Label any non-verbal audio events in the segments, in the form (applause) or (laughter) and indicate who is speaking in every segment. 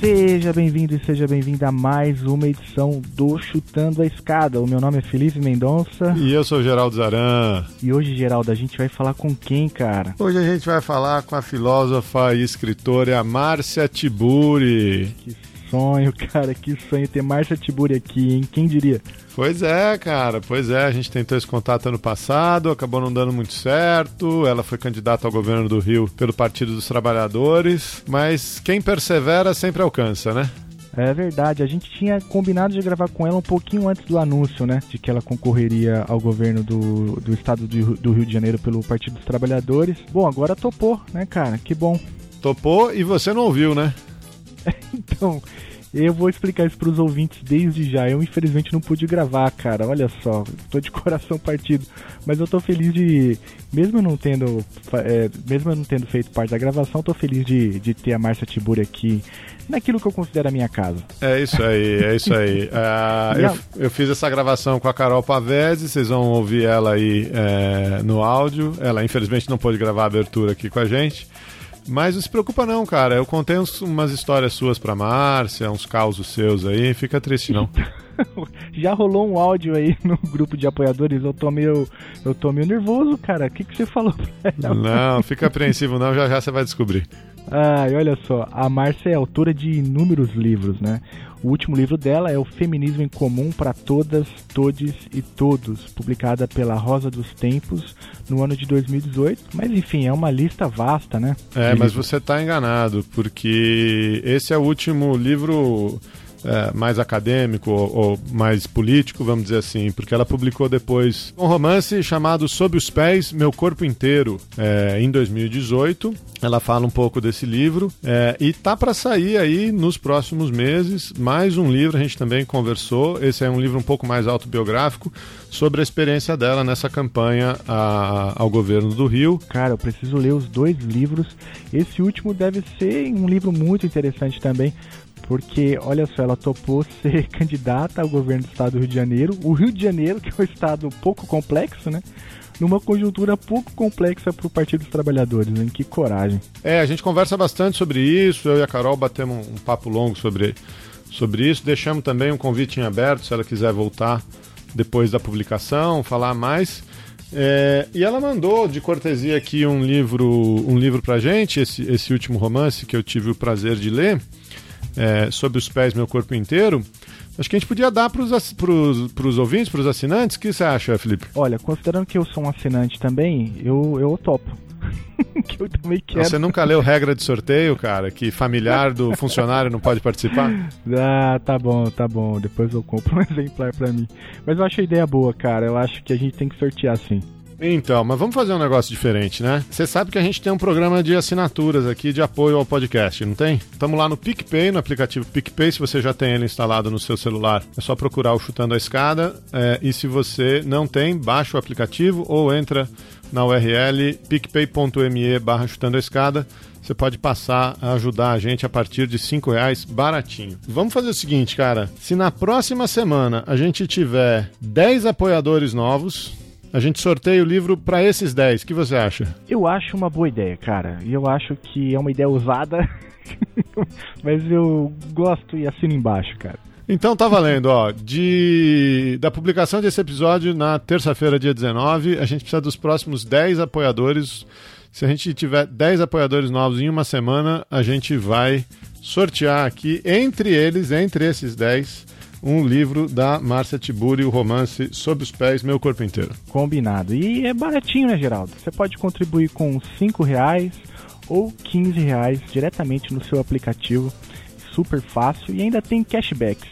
Speaker 1: Seja bem-vindo e seja bem-vinda a mais uma edição do Chutando a Escada. O meu nome é Felipe Mendonça.
Speaker 2: E eu sou Geraldo Zaran.
Speaker 1: E hoje, Geraldo, a gente vai falar com quem, cara?
Speaker 2: Hoje a gente vai falar com a filósofa e escritora Márcia Tiburi.
Speaker 1: Que sonho, cara, que sonho ter Márcia Tiburi aqui, hein? Quem diria?
Speaker 2: Pois é, cara, pois é. A gente tentou esse contato ano passado, acabou não dando muito certo. Ela foi candidata ao governo do Rio pelo Partido dos Trabalhadores, mas quem persevera sempre alcança, né?
Speaker 1: É verdade, a gente tinha combinado de gravar com ela um pouquinho antes do anúncio, né? De que ela concorreria ao governo do, do estado do, do Rio de Janeiro pelo Partido dos Trabalhadores. Bom, agora topou, né, cara? Que bom.
Speaker 2: Topou e você não ouviu, né? (laughs)
Speaker 1: então, eu vou explicar isso para os ouvintes desde já. Eu infelizmente não pude gravar, cara. Olha só, tô de (laughs) coração partido. Mas eu tô feliz de, mesmo não tendo, é, mesmo não tendo feito parte da gravação, tô feliz de, de ter a Márcia Tiburi aqui naquilo que eu considero a minha casa.
Speaker 2: É isso aí, é isso aí. Uh, (laughs) eu, eu, fiz essa gravação com a Carol Pavese, vocês vão ouvir ela aí é, no áudio. Ela infelizmente não pôde gravar a abertura aqui com a gente. Mas não se preocupa não, cara. Eu contei uns, umas histórias suas pra Márcia, uns causos seus aí. Fica triste não. (laughs)
Speaker 1: Já rolou um áudio aí no grupo de apoiadores. Eu tô meio, eu tô meio nervoso, cara. O que, que você falou pra
Speaker 2: ela? Não, (laughs) fica apreensivo não. Já já você vai descobrir.
Speaker 1: Ai, olha só. A Márcia é autora de inúmeros livros, né? O último livro dela é O Feminismo em Comum para Todas, Todes e Todos, publicada pela Rosa dos Tempos no ano de 2018. Mas enfim, é uma lista vasta, né?
Speaker 2: É, mas você está enganado, porque esse é o último livro é, mais acadêmico ou, ou, mais político, vamos dizer assim, porque ela publicou depois um romance chamado Sob os Pés, Meu Corpo Inteiro, é, em 2018. Ela fala um pouco desse livro é, e tá para sair aí nos próximos meses mais um livro. A gente também conversou. Esse é um livro um pouco mais autobiográfico sobre a experiência dela nessa campanha a, ao governo do Rio.
Speaker 1: Cara, eu preciso ler os dois livros. Esse último deve ser um livro muito interessante também, porque, olha só, ela topou (laughs) ser candidata ao governo do estado do Rio de Janeiro. O Rio de Janeiro, que é um estado pouco complexo, né? Numa conjuntura pouco complexa para o Partido dos Trabalhadores, né? Que coragem.
Speaker 2: É, a gente conversa bastante sobre isso. Eu e a Carol batemos um papo longo sobre, sobre isso. Deixamos também um convite em aberto, se ela quiser voltar depois da publicação, falar mais. É, e ela mandou de cortesia aqui um livro, um livro pra gente, esse, esse último romance que eu tive o prazer de ler é, Sob os Pés Meu Corpo Inteiro, acho que a gente podia dar para os ouvintes, para os assinantes. O que você acha, Felipe?
Speaker 1: Olha, considerando que eu sou um assinante também, eu, eu topo. (laughs)
Speaker 2: que eu também quero. Você nunca leu regra de sorteio, cara? Que familiar do funcionário não pode participar? (laughs)
Speaker 1: Ah, tá bom, tá bom. Depois eu compro um (laughs) exemplar para mim. Mas eu acho a ideia boa, cara. Eu acho que a gente tem que sortear sim.
Speaker 2: Então, mas vamos fazer um negócio diferente, né? Você sabe que a gente tem um programa de assinaturas aqui de apoio ao podcast, não tem? Estamos lá no PicPay, no aplicativo PicPay, se você já tem ele instalado no seu celular, é só procurar o Chutando a Escada. É, e se você não tem, baixa o aplicativo ou entra na URL picpay.me barra chutando a escada. Você pode passar a ajudar a gente a partir de cinco reais baratinho. Vamos fazer o seguinte, cara. Se na próxima semana a gente tiver 10 apoiadores novos, a gente sorteia o livro para esses 10. O que você acha?
Speaker 1: Eu acho uma boa ideia, cara. E eu acho que é uma ideia ousada, (laughs) mas eu gosto e assino embaixo, cara.
Speaker 2: Então tá valendo, ó. De, da publicação desse episódio na terça-feira, dia 19, a gente precisa dos próximos 10 apoiadores. Se a gente tiver 10 apoiadores novos em uma semana, a gente vai sortear aqui, entre eles, entre esses 10, um livro da Márcia Tiburi, o romance Sob os Pés, Meu Corpo Inteiro.
Speaker 1: Combinado. E é baratinho, né, Geraldo? Você pode contribuir com 5 reais ou 15 reais diretamente no seu aplicativo. Super fácil e ainda tem cashbacks.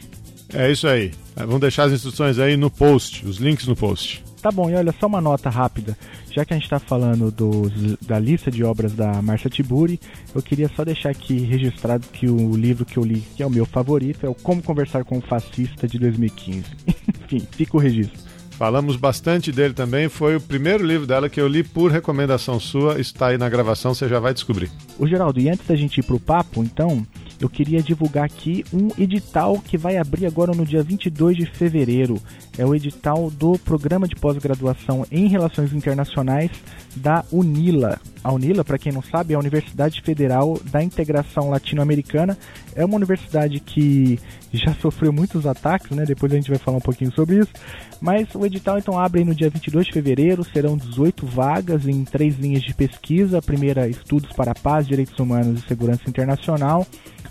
Speaker 2: É isso aí. Vamos deixar as instruções aí no post, os links no post.
Speaker 1: Tá bom, e olha só uma nota rápida. Já que a gente está falando dos, da lista de obras da Marcia Tiburi, eu queria só deixar aqui registrado que o livro que eu li, que é o meu favorito, é o Como Conversar com um Fascista de 2015. (laughs) Enfim, fica o registro.
Speaker 2: Falamos bastante dele também. Foi o primeiro livro dela que eu li por recomendação sua. Está aí na gravação, você já vai descobrir.
Speaker 1: O Geraldo, e antes da gente ir pro papo, então, eu queria divulgar aqui um edital que vai abrir agora no dia 22 de fevereiro. É o edital do Programa de Pós-Graduação em Relações Internacionais da UNILA. A UNILA, para quem não sabe, é a Universidade Federal da Integração Latino-Americana. É uma universidade que já sofreu muitos ataques, né? Depois a gente vai falar um pouquinho sobre isso. Mas o edital então abre no dia 22 de fevereiro, serão 18 vagas em três linhas de pesquisa. A primeira, estudos para a paz, direitos humanos e segurança internacional.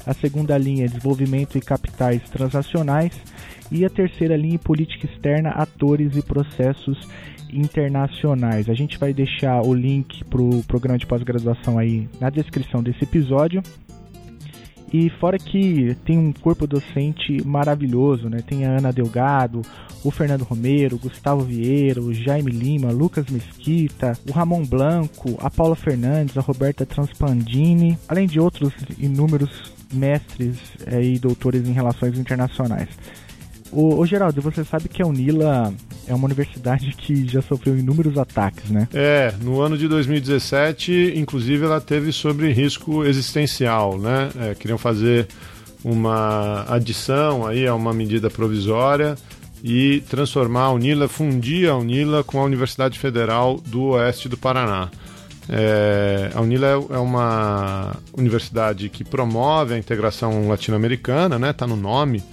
Speaker 1: A segunda linha, desenvolvimento e capitais transacionais. E a terceira linha, política externa, atores e processos internacionais. A gente vai deixar o link para o programa de pós-graduação aí na descrição desse episódio. E fora que tem um corpo docente maravilhoso, né? Tem a Ana Delgado, o Fernando Romero, Gustavo Vieira, o Jaime Lima, Lucas Mesquita, o Ramon Blanco, a Paula Fernandes, a Roberta Transpandini, além de outros inúmeros mestres é, e doutores em relações internacionais. O, o Geraldo, você sabe que a Unila é uma universidade que já sofreu inúmeros ataques, né?
Speaker 2: É, no ano de 2017, inclusive, ela teve sobre risco existencial, né? É, queriam fazer uma adição aí a uma medida provisória e transformar a Unila, fundir a Unila com a Universidade Federal do Oeste do Paraná. É, a Unila é, é uma universidade que promove a integração latino-americana, né? Está no nome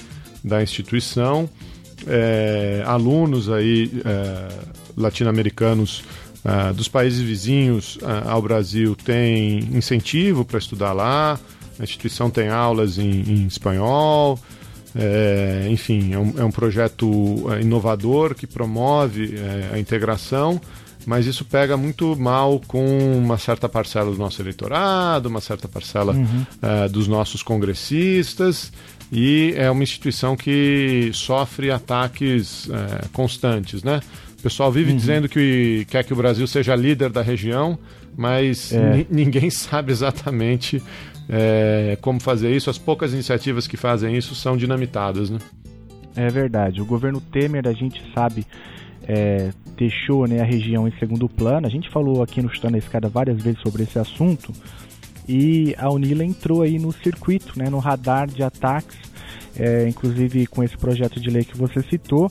Speaker 2: da instituição. É, alunos aí é, latino-americanos é, dos países vizinhos é, ao Brasil têm incentivo para estudar lá. A instituição tem aulas em, em espanhol. É, enfim, é um, é um, projeto inovador que promove a integração mas isso pega muito mal com uma certa parcela do nosso eleitorado, uma certa parcela uhum. uh, dos nossos congressistas, e é uma instituição que sofre ataques uh, constantes, né? O pessoal vive uhum. dizendo que quer que o Brasil seja líder da região, mas é. ninguém (laughs) sabe exatamente é, como fazer isso. As poucas iniciativas que fazem isso são dinamitadas, né?
Speaker 1: É verdade. O governo Temer, a gente sabe, é, deixou né, a região em segundo plano. A gente falou aqui no Chutando a Escada várias vezes sobre esse assunto. E a Unila entrou aí no circuito, né, no radar de ataques, é, inclusive com esse projeto de lei que você citou.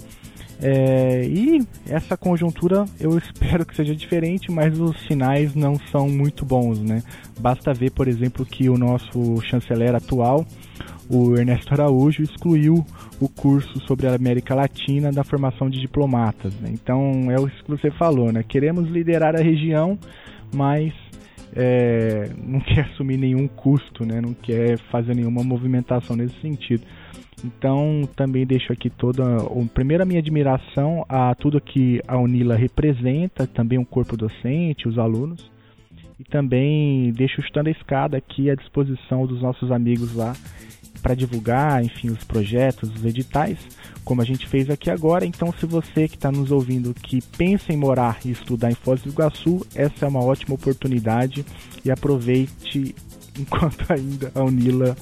Speaker 1: É, e essa conjuntura eu (laughs) espero que seja diferente, mas os sinais não são muito bons, né? Basta ver, por exemplo, que o nosso chanceler atual, o Ernesto Araújo, excluiu o curso sobre a América Latina da formação de diplomatas. Né? Então é isso que você falou, né? Queremos liderar a região, mas é, não (laughs) quer assumir nenhum custo, né? Não quer fazer nenhuma movimentação nesse sentido. Então também deixo aqui toda, primeiro a minha admiração a tudo que a Unila representa, também o corpo docente, os alunos, e também deixo estando a escada aqui à disposição dos nossos amigos lá para divulgar, enfim, os projetos, os editais, como a gente fez aqui agora. Então, se você que está nos ouvindo que pensa em morar e estudar em Foz do Iguaçu, essa é uma ótima oportunidade e aproveite (laughs) enquanto ainda a Unila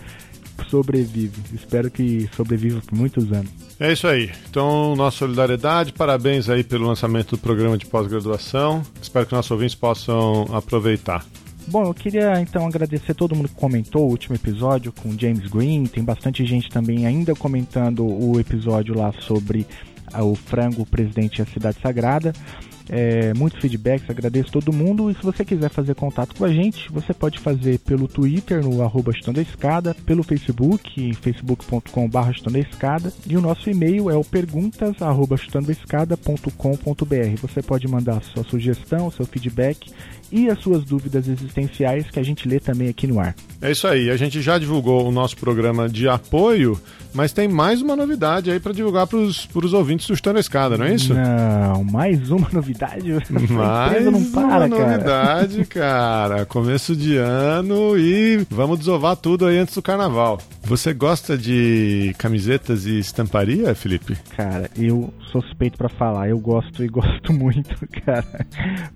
Speaker 1: sobrevive. Espero que sobreviva por muitos anos.
Speaker 2: É isso aí. Então, nossa solidariedade, parabéns aí pelo lançamento do programa de pós-graduação. Espero que nossos ouvintes possam aproveitar.
Speaker 1: Bom, eu queria então agradecer todo mundo que comentou o último episódio com James Green. Tem bastante gente também ainda comentando o episódio lá sobre ah, o frango, o presidente e a cidade sagrada. É, muitos feedbacks, agradeço todo mundo. E se você quiser fazer contato com a gente, você pode fazer pelo Twitter, no arroba Escada, pelo Facebook, facebook.com.br Escada, e o nosso e-mail é o perguntas arroba Você pode mandar sua sugestão, seu feedback e as suas dúvidas existenciais que a gente lê também aqui no ar.
Speaker 2: É isso aí, a gente já divulgou o nosso programa de apoio, mas tem mais uma novidade aí para divulgar para os ouvintes do Chutando a Escada, não é isso?
Speaker 1: Não, mais uma novidade novidade. (laughs)
Speaker 2: Mais
Speaker 1: não para,
Speaker 2: uma
Speaker 1: cara.
Speaker 2: novidade, cara. Começo de ano e vamos desovar tudo aí antes do carnaval. Você gosta de camisetas e estamparia, Felipe?
Speaker 1: Cara, eu sou suspeito pra falar. Eu gosto e gosto (laughs) muito, cara.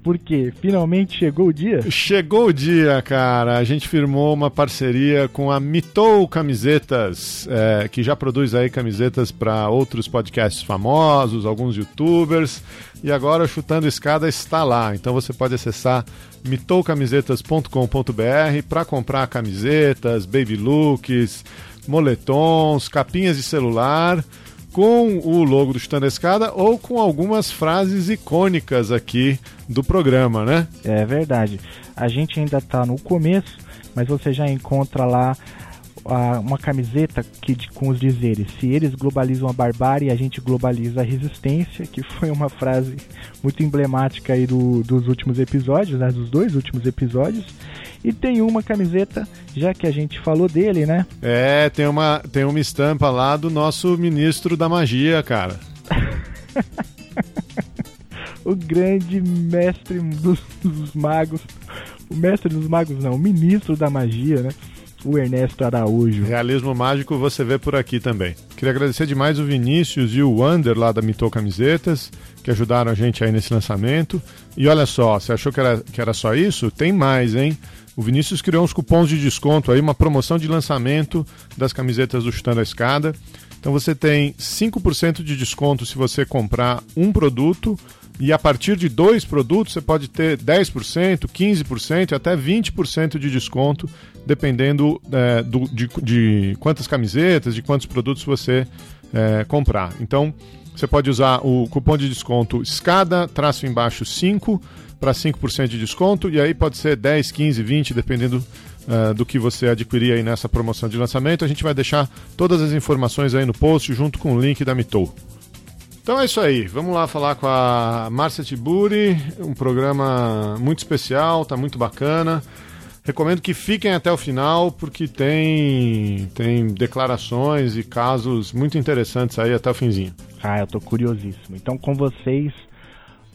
Speaker 1: Porque finalmente chegou o dia.
Speaker 2: Chegou o dia, cara. A gente firmou uma parceria com a Mitou Camisetas, é, que já produz aí camisetas para outros podcasts famosos, alguns youtubers. E agora Chutando Escada está lá. Então você pode acessar mitoucamisetas.com.br para comprar camisetas, baby looks, moletons, capinhas de celular com o logo do Chutando a Escada ou com algumas frases icônicas aqui do programa, né?
Speaker 1: É verdade. A gente ainda tá no começo, mas você já encontra lá a- uma camiseta que, com os dizeres: se eles globalizam a barbárie, a gente globaliza a resistência, que foi uma frase muito emblemática aí do- dos últimos episódios, né? Dos dois últimos episódios. E tem uma camiseta, já que a gente falou dele, né?
Speaker 2: É, tem uma, tem uma estampa lá do nosso ministro da magia, cara. (laughs)
Speaker 1: O grande mestre dos, dos magos. O mestre dos magos, não, o ministro da magia, né? O Ernesto Araújo.
Speaker 2: Realismo mágico você vê por aqui também. Queria agradecer demais o Vinícius e o Wander lá da Mitou Camisetas, que ajudaram a gente aí nesse lançamento. E olha só, você achou que era, que era só isso? Tem mais, hein? O Vinícius criou uns cupons de desconto aí, uma promoção de lançamento das camisetas do Chutando a Escada. Então você tem 5% de desconto se você comprar um produto e a partir de dois produtos você pode ter 10%, 15% e até 20% de desconto, dependendo é, do- de, de quantas camisetas, de quantos produtos você é, comprar. Então você pode usar o cupom de desconto escada, traço embaixo 5 para 5% de desconto e aí pode ser 10, 15, 20, dependendo eh, do que você adquirir aí nessa promoção de lançamento. A gente vai deixar todas as informações aí no post junto com o link da Mitou. Então é isso aí, vamos lá falar com a Márcia Tiburi, um programa muito especial, tá muito bacana. Recomendo que fiquem até o final, porque tem, tem declarações e casos muito interessantes aí até o finzinho.
Speaker 1: Ah, eu tô curiosíssimo. Então, com vocês,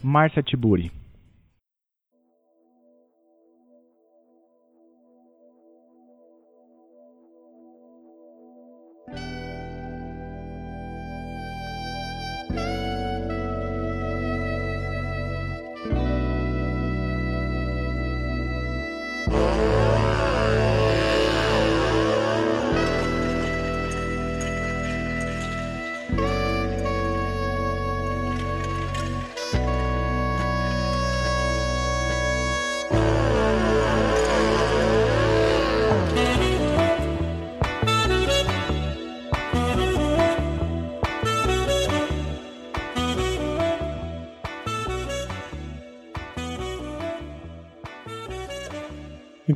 Speaker 1: Márcia Tiburi.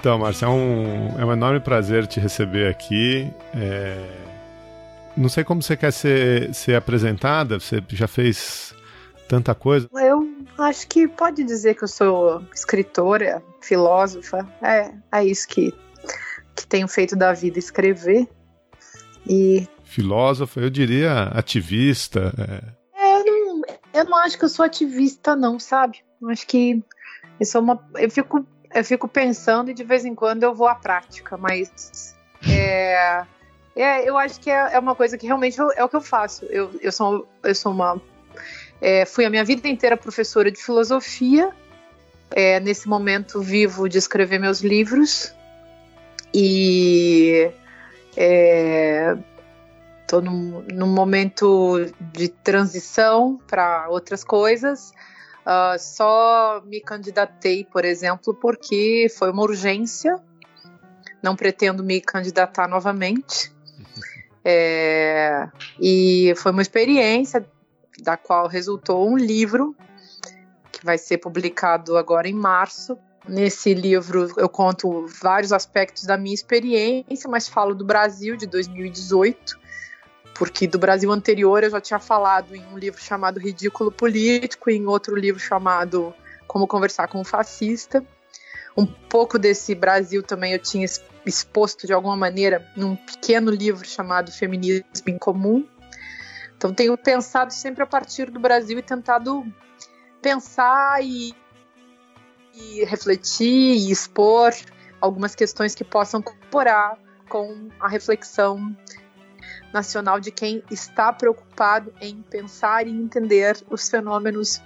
Speaker 2: Então, Márcia, é um, é um enorme prazer te receber aqui. É, Não sei como você quer ser, ser apresentada, você já fez tanta coisa.
Speaker 3: Eu acho que pode dizer que eu sou escritora, filósofa. É, é isso que, que tenho feito da vida, escrever. E
Speaker 2: Filósofa, eu diria ativista. é.
Speaker 3: é, eu, não, eu não acho que eu sou ativista, não, sabe? Eu acho que eu sou uma. Eu fico, eu fico pensando e de vez em quando eu vou à prática, mas. É, é, eu acho que é, é uma coisa que realmente eu- é o que eu faço. Eu, eu, sou, eu sou uma. é, fui a minha vida inteira professora de filosofia. É, nesse momento vivo de escrever meus livros. E. É, Estou num, num momento de transição para outras coisas. Ah, só me candidatei, por exemplo, porque foi uma urgência. Não pretendo me candidatar novamente. (laughs) É, e foi uma experiência da qual resultou um livro que vai ser publicado agora em março. Nesse livro eu conto vários aspectos da minha experiência, mas falo do Brasil de 2018 porque do Brasil anterior eu já tinha falado em um livro chamado Ridículo Político em outro livro chamado Como Conversar com um Fascista. Um pouco desse Brasil também eu tinha exposto de alguma maneira num pequeno livro chamado Feminismo em Comum. Então tenho pensado sempre a partir do Brasil e tentado pensar e, e refletir e expor algumas questões que possam cooperar com a reflexão nacional de quem está preocupado em pensar e entender os fenômenos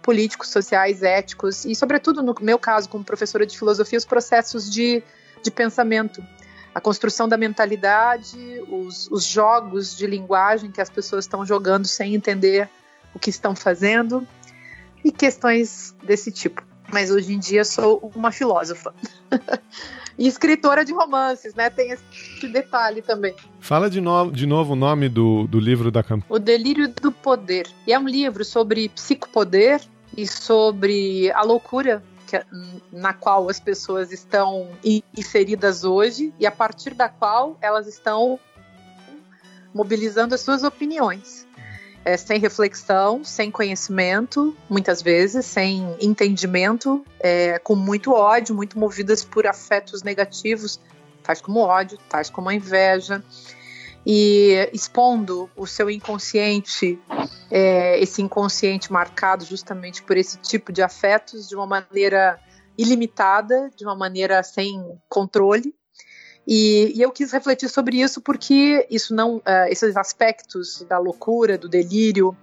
Speaker 3: políticos, sociais, éticos e, sobretudo, no meu caso, como professora de filosofia, os processos de, de pensamento, a construção da mentalidade, os, os jogos de linguagem que as pessoas estão jogando sem entender o que estão fazendo e questões desse tipo. Mas hoje em dia sou uma filósofa. (laughs) e escritora de romances, né? Tem esse detalhe também.
Speaker 2: Fala de, no, de novo o nome do, do livro da campanha.
Speaker 3: O Delírio do Poder. E é um livro sobre psicopoder e sobre a loucura que, na qual as pessoas estão inseridas hoje e a partir da qual elas estão mobilizando as suas opiniões é, sem reflexão, sem conhecimento, muitas vezes, sem entendimento, é, com muito ódio, muito movidas por afetos negativos, tais como ódio, tais como a inveja, e expondo o seu inconsciente, é, esse inconsciente marcado justamente por esse tipo de afetos, de uma maneira ilimitada, de uma maneira sem controle, e, e, eu quis refletir sobre isso porque isso não, uh, esses aspectos da loucura, do delírio,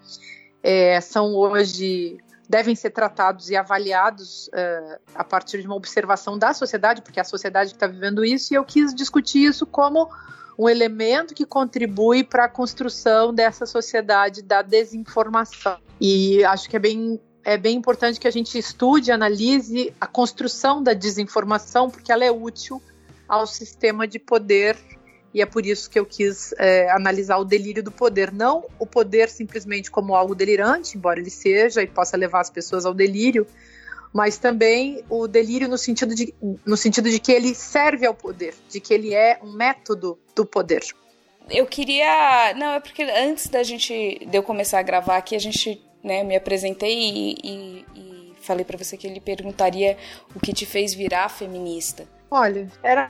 Speaker 3: é, são hoje devem ser tratados e avaliados uh, a partir de uma observação da sociedade, porque é a sociedade está vivendo isso. E eu quis discutir isso como um elemento que contribui para a construção dessa sociedade da desinformação. E acho que é bem é bem importante que a gente estude, analise a construção da desinformação, porque ela é útil ao sistema de poder e é por isso que eu quis é, analisar o delírio do poder, não o poder simplesmente como algo delirante, embora ele seja e possa levar as pessoas ao delírio, mas também o delírio no sentido de, no sentido de que ele serve ao poder, de que ele é um método do poder.
Speaker 4: Eu queria, não é porque antes da gente de eu começar a gravar aqui a gente, né, me apresentei e, e, e falei para você que ele perguntaria o que te fez virar feminista.
Speaker 3: Olha, era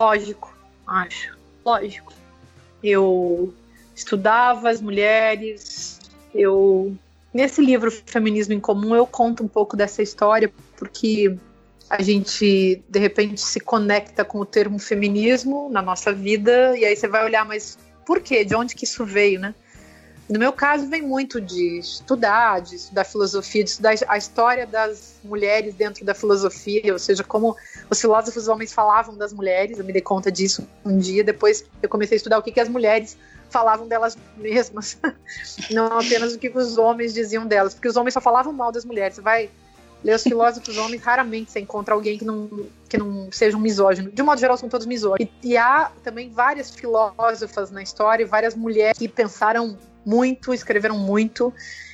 Speaker 3: lógico, acho. Lógico. Eu estudava as mulheres, eu. Nesse livro Feminismo em Comum, eu conto um pouco dessa história, porque a gente de repente se conecta com o termo feminismo na nossa vida, e aí você vai olhar, mas por quê? De onde que isso veio, né? No meu caso, vem muito de estudar, de estudar filosofia, de estudar a história das mulheres dentro da filosofia, ou seja, como os filósofos homens falavam das mulheres. Eu me dei conta disso um dia. Depois eu comecei a estudar o que, que as mulheres falavam delas mesmas, (laughs) não apenas o que os homens diziam delas, porque os homens só falavam mal das mulheres. Você vai ler os filósofos homens, raramente você encontra alguém que não, que não seja um misógino. De um modo geral, são todos misóginos. E, e há também várias filósofas na história, várias mulheres que pensaram muito, escreveram muito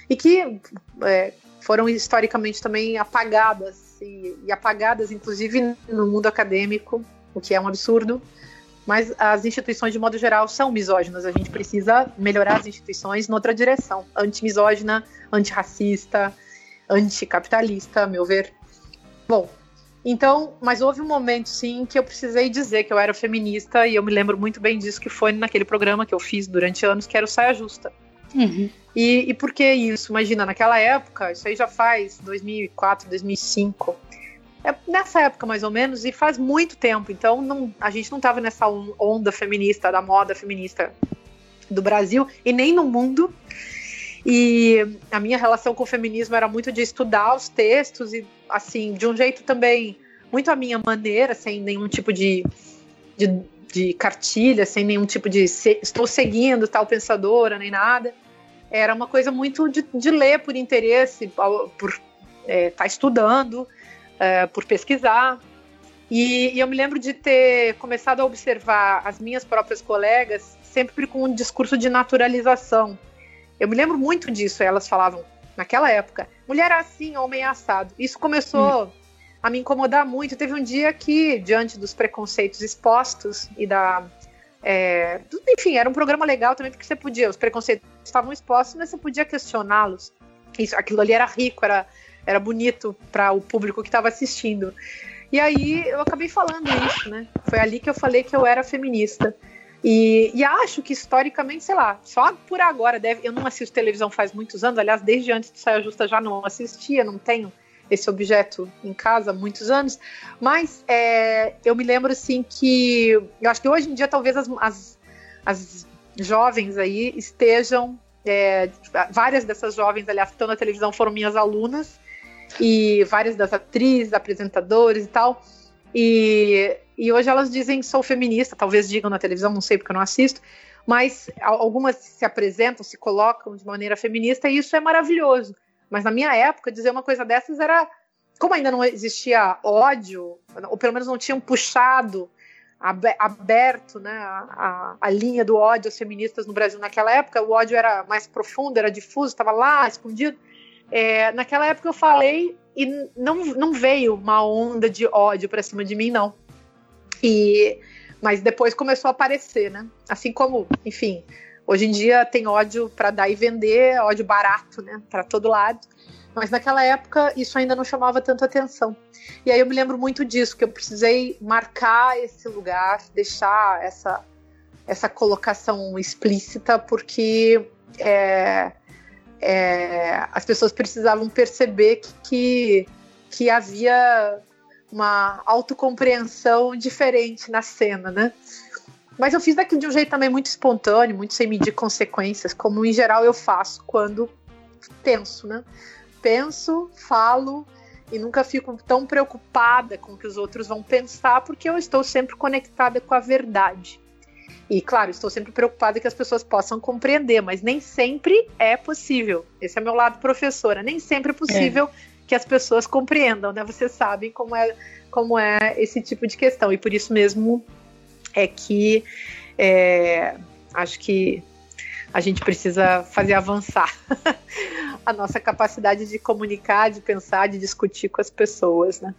Speaker 3: e que é, foram historicamente também apagadas e, e, apagadas, inclusive no mundo acadêmico, o que é um absurdo. Mas as instituições, de modo geral, são misóginas. A gente precisa melhorar as instituições noutra direção: antimisógina, antirracista, anticapitalista, a meu ver. Bom, então, mas houve um momento, sim, que eu precisei dizer que eu era feminista, e eu me lembro muito bem disso, que foi naquele programa que eu fiz durante anos, que era o Saia Justa. Uhum. E, e por que isso? Imagina, naquela época, isso aí já faz 2004, 2005. É nessa época, mais ou menos, e faz muito tempo. Então, não, a gente não estava nessa onda feminista, da moda feminista do Brasil e nem no mundo. E a minha relação com o feminismo era muito de estudar os textos e, assim, de um jeito também muito à minha maneira, sem nenhum tipo de, de, de cartilha, sem nenhum tipo de se, estou seguindo tal pensadora nem nada era uma coisa muito de, de ler por interesse, por estar é, tá estudando, é, por pesquisar. E, e, eu me lembro de ter começado a observar as minhas próprias colegas sempre com um discurso de naturalização. Eu me lembro muito disso, elas falavam naquela época: mulher assim, homem assado. Isso começou hum. a me incomodar muito. Teve um dia que, diante dos preconceitos expostos e da é, enfim, era um programa legal também porque você podia, os preconceitos estavam expostos, mas você podia questioná-los. Isso, aquilo ali era rico, era, era bonito para o público que estava assistindo. E aí eu acabei falando isso, né? Foi ali que eu falei que eu era feminista. E, e, acho que historicamente, sei lá, só por agora deve. Eu não assisto televisão faz muitos anos, aliás, desde antes de Saia Justa já não assistia, não tenho esse objeto em casa há muitos anos. Mas é, eu me lembro assim que eu acho que hoje em dia talvez as, as, as jovens aí estejam. É, várias dessas jovens, aliás, que estão na televisão foram minhas alunas, e várias das atrizes, apresentadores e tal. E, e hoje elas dizem sou feminista, talvez digam na televisão, não sei porque eu não assisto, mas algumas se apresentam, se colocam de maneira feminista e isso é maravilhoso. Mas na minha época, dizer uma coisa dessas era. Como ainda não existia ódio, ou pelo menos não tinham puxado aberto né, a, a, linha do ódio aos feministas no Brasil naquela época, o ódio era mais profundo, era difuso, estava lá, escondido. É, naquela época eu falei e não, não veio uma onda de ódio para cima de mim, não. E, mas depois começou a aparecer, né? Assim como, enfim, hoje em dia tem ódio para dar e vender, ódio barato, né? Para todo lado. Mas naquela época isso ainda não chamava tanto atenção. E aí eu me lembro muito disso, que eu precisei marcar esse lugar, deixar essa, essa colocação explícita, porque é, é, as pessoas precisavam perceber que, que, havia uma autocompreensão diferente na cena, né? Mas eu fiz daqui de um jeito também muito espontâneo, muito sem medir consequências, como em geral eu faço quando penso, né? Penso, falo e nunca fico tão preocupada com o que os outros vão pensar, porque eu estou sempre conectada com a verdade. E, claro, estou sempre preocupada que as pessoas possam compreender, mas nem sempre é possível. Esse é meu lado professora. Nem sempre é possível é. que as pessoas compreendam, né? Vocês sabem como é, como é esse tipo de questão. E por isso mesmo é que é, acho que a gente precisa fazer avançar (laughs) a nossa capacidade de comunicar, de pensar, de discutir com as pessoas, né?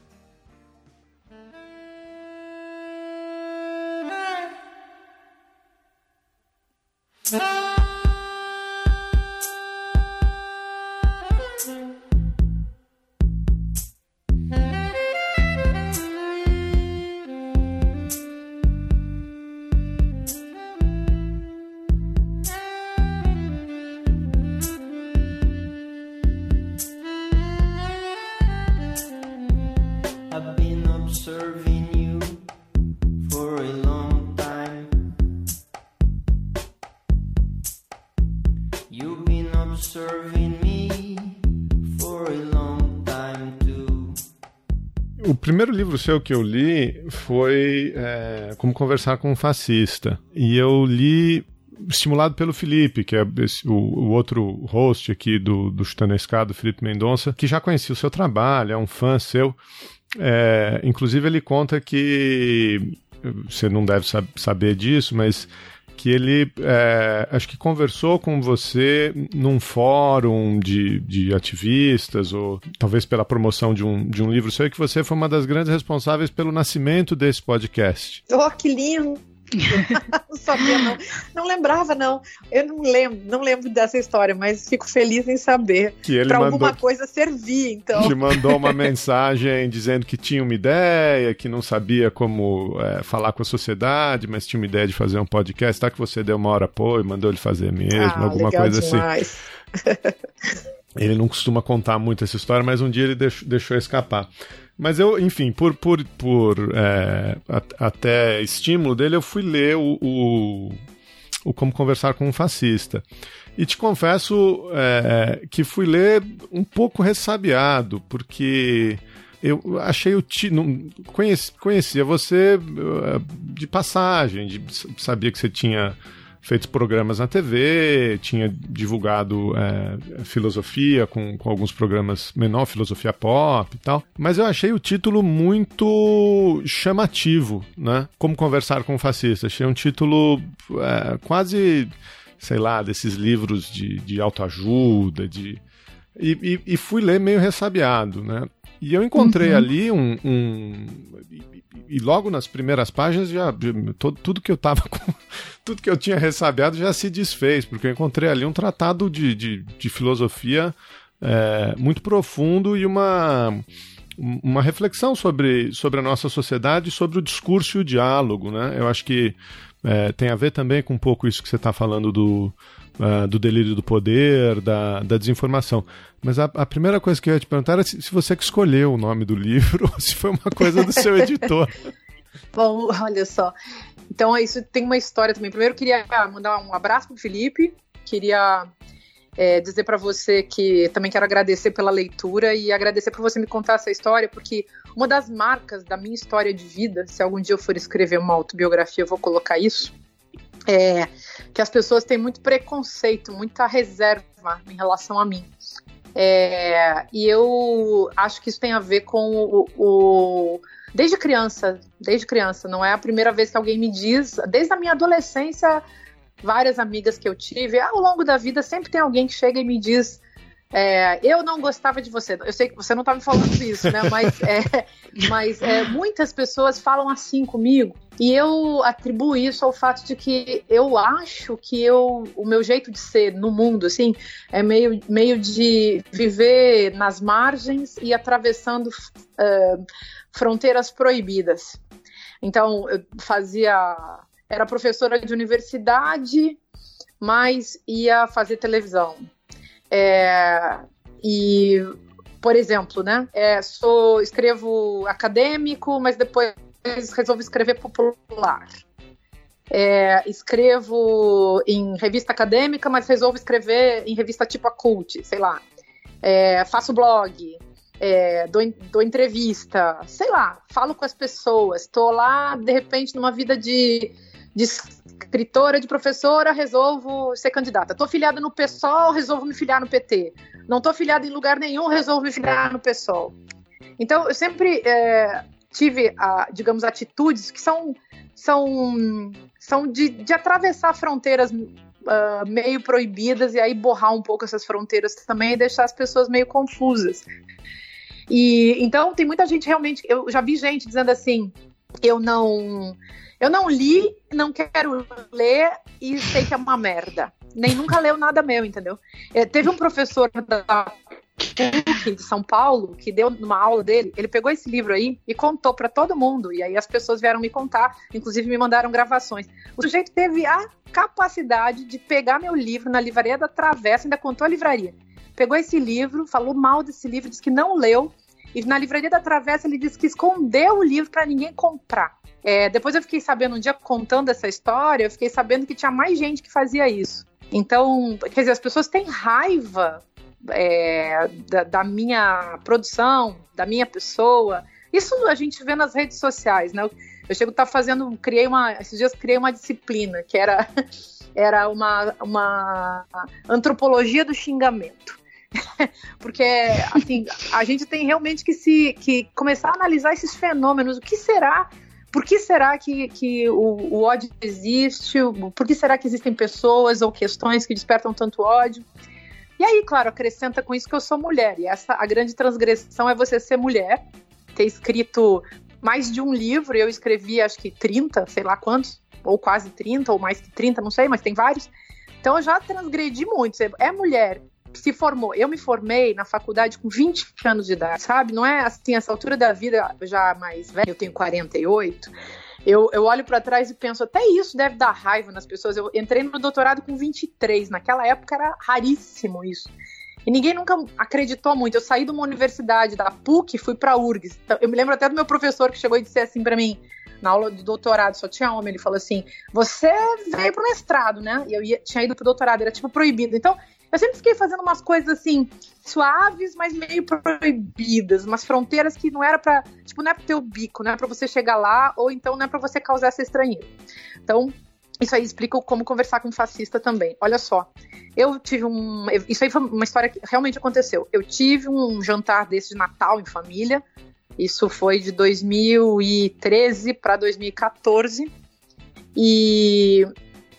Speaker 2: Primeiro livro seu que eu li foi é, Como Conversar com um Fascista. E eu li estimulado pelo Felipe, que é esse, o, o, outro host aqui do, do Chutando Escada, Felipe Mendonça, que já conhecia o seu trabalho, é um fã seu. É, inclusive, ele conta que você não deve sab saber disso, mas que ele é, acho que conversou com você num fórum de, de ativistas, ou talvez pela promoção de um, de um livro seu, que você foi uma das grandes responsáveis pelo nascimento desse podcast.
Speaker 3: Oh, que lindo! Não sabia, não. Não lembrava, não. Eu não lembro, não lembro dessa história, mas fico feliz em saber. Que ele pra mandou, alguma coisa servir, então.
Speaker 2: Te mandou uma mensagem dizendo que tinha uma ideia, que não sabia como é, falar com a sociedade, mas tinha uma ideia de fazer um podcast. Tá que você deu uma hora apoio, mandou ele fazer mesmo, ah, alguma coisa assim. demais. assim. ele não costuma contar muito essa história, mas um dia ele deixou, deixou escapar. Mas eu, enfim, por, por, por é, até estímulo dele, eu fui ler o, o, o, Como Conversar com um Fascista. E te confesso é, que fui ler um pouco ressabiado, porque eu achei o título. Conheci, conhecia você é, de passagem, de, sabia que você tinha feito programas na TV, tinha divulgado é, filosofia com, com alguns programas menor, filosofia pop e tal. Mas eu achei o título muito chamativo, né? Como conversar com um fascista. Achei um título é, quase, sei lá, desses livros de, de autoajuda, de. E, e, e, fui ler meio ressabiado, né? E eu encontrei uhum. ali um, um e logo nas primeiras páginas já todo, tudo que eu tava (laughs) com, tudo que eu tinha ressabiado já se desfez, porque eu encontrei ali um tratado de, de, de filosofia é, muito profundo e uma uma reflexão sobre, sobre a nossa sociedade, sobre o discurso e o diálogo, né? Eu acho que é, tem a ver também com um pouco isso que você está falando do, uh, do delírio do poder, da, da desinformação. Mas a, a, primeira coisa que eu ia te perguntar era se, se você que escolheu o nome do livro ou (laughs) se foi uma coisa do seu editor. (laughs)
Speaker 3: Bom, olha só. Então, isso tem uma história também. Primeiro, queria mandar um abraço para o Felipe. Queria é, dizer para você que também quero agradecer pela leitura e agradecer por você me contar essa história, porque uma das marcas da minha história de vida, se algum dia eu for escrever uma autobiografia, eu vou colocar isso, é que as pessoas têm muito preconceito, muita reserva em relação a mim. É, e eu acho que isso tem a ver com o, o desde criança, desde criança, não é a primeira vez que alguém me diz, desde a minha adolescência, várias amigas que eu tive, ao longo da vida sempre tem alguém que chega e me diz é, eu não gostava de você. Eu sei que você não está me falando isso, né? Mas, é, (laughs) mas é, muitas pessoas falam assim comigo e eu atribuo isso ao fato de que eu acho que eu, o meu jeito de ser no mundo, assim, é meio, meio de viver nas margens e atravessando uh, fronteiras proibidas. Então, eu fazia. Era professora de universidade, mas ia fazer televisão. É, e, por exemplo, né? É, sou, escrevo acadêmico, mas depois resolvo escrever popular. É, escrevo em revista acadêmica, mas resolvo escrever em revista tipo a Cult, sei lá. É, faço blog, é, dou, dou, entrevista, sei lá, falo com as pessoas, estou lá, de repente, numa vida de, de escritora, de professora, resolvo ser candidata. Estou filiada no PSOL, resolvo me filiar no PT. Não estou filiada em lugar nenhum, resolvo me filiar no PSOL. Então, eu sempre é, tive, a, digamos, atitudes que são, são, são de, de atravessar fronteiras uh, meio proibidas e aí borrar um pouco essas fronteiras também e deixar as pessoas meio confusas. E então tem muita gente realmente, eu já vi gente dizendo assim, eu não eu não li, não quero ler e sei que é uma merda. Nem nunca leu nada meu, entendeu? É, teve um professor da de São Paulo que deu numa aula dele, ele pegou esse livro aí e contou para todo mundo. E aí as pessoas vieram me contar, inclusive me mandaram gravações. O sujeito teve a capacidade de pegar meu livro na livraria da Travessa, ainda contou a livraria. Pegou esse livro, falou mal desse livro, disse que não leu. E na livraria da Travessa ele disse que escondeu o livro para ninguém comprar. É, depois eu fiquei sabendo, um dia contando essa história, eu fiquei sabendo que tinha mais gente que fazia isso. Então, quer dizer, as pessoas têm raiva é, da, da, minha produção, da minha pessoa. Isso a gente vê nas redes sociais, né? Eu chego a estar fazendo, criei uma, esses dias criei uma disciplina que era, (laughs) era uma, uma antropologia do xingamento. (laughs) Porque, assim, a gente tem realmente que se que começar a analisar esses fenômenos. O que será por que será que, que o, o, ódio existe? Por que será que existem pessoas ou questões que despertam tanto ódio? E aí, claro, acrescenta com isso que eu sou mulher. E essa a grande transgressão é você ser mulher, ter escrito mais de um livro, eu escrevi acho que 30, sei lá quantos, ou quase 30, ou mais que 30, não sei, mas tem vários. Então eu já transgredi muito. É mulher, se formou. Eu me formei na faculdade com 20 anos de idade, sabe? Não é assim, essa altura da vida já mais velha, eu tenho 48. Eu, eu olho para trás e penso, até isso deve dar raiva nas pessoas. Eu entrei no doutorado com 23, naquela época era raríssimo isso. E ninguém nunca acreditou muito. Eu saí de uma universidade da PUC e fui para URGS. Então, eu me lembro até do meu professor que chegou e disse assim para mim, na aula do doutorado, só tinha homem, ele falou assim: "Você veio pro mestrado, né?" E eu ia, tinha ido pro doutorado, era tipo proibido. Então, eu sempre fiquei fazendo umas coisas assim, suaves, mas meio proibidas, umas fronteiras que não era para, tipo, não é pro teu bico, não é para você chegar lá, ou então não é para você causar essa estranheira. Então, isso aí explica como conversar com um fascista também. Olha só, eu tive um. Isso aí foi uma história que realmente aconteceu. Eu tive um jantar desse de Natal em família. Isso foi de 2013 para 2014. E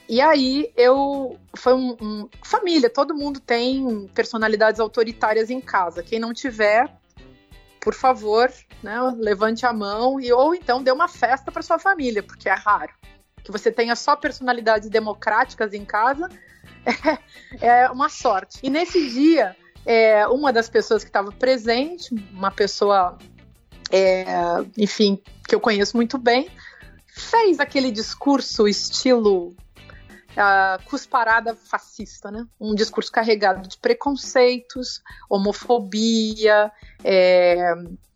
Speaker 3: e aí eu foi um, um, família, todo mundo tem personalidades autoritárias em casa. Quem não tiver, por favor, né, levante a mão e ou então dê uma festa para sua família, porque é raro que você tenha só personalidades democráticas em casa. (laughs) É, é uma sorte. E nesse dia, é, uma das pessoas que estava presente, uma pessoa, é, enfim, que eu conheço muito bem, fez aquele discurso estilo uh, cusparada fascista, né? Um discurso carregado de preconceitos, homofobia, é,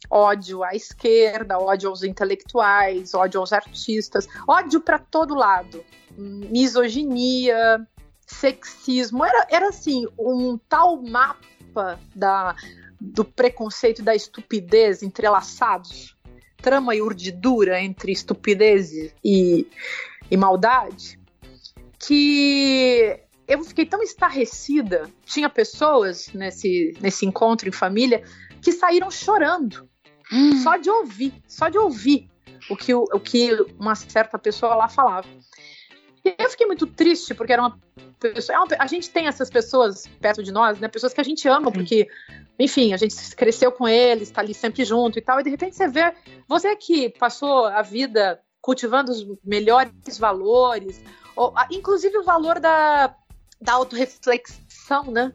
Speaker 3: ódio à esquerda, ódio aos intelectuais, ódio aos artistas, ódio para todo lado, misoginia, sexismo, era, era assim um tal mapa da do preconceito e da estupidez entrelaçados, trama e urdidura entre estupidez e, e maldade, que eu fiquei tão estarrecida. Tinha pessoas nesse, nesse encontro em família que saíram chorando, hum. só de ouvir, só de ouvir o que, o, o que uma certa pessoa lá falava. E eu fiquei muito triste, porque era uma pessoa. É a gente tem essas pessoas perto de nós, né? Pessoas que a gente ama, porque, enfim, a gente cresceu com eles, está ali sempre junto e tal, e de repente você vê. Você que passou a vida cultivando os melhores valores, ou, inclusive o valor da, da autorreflexão, né?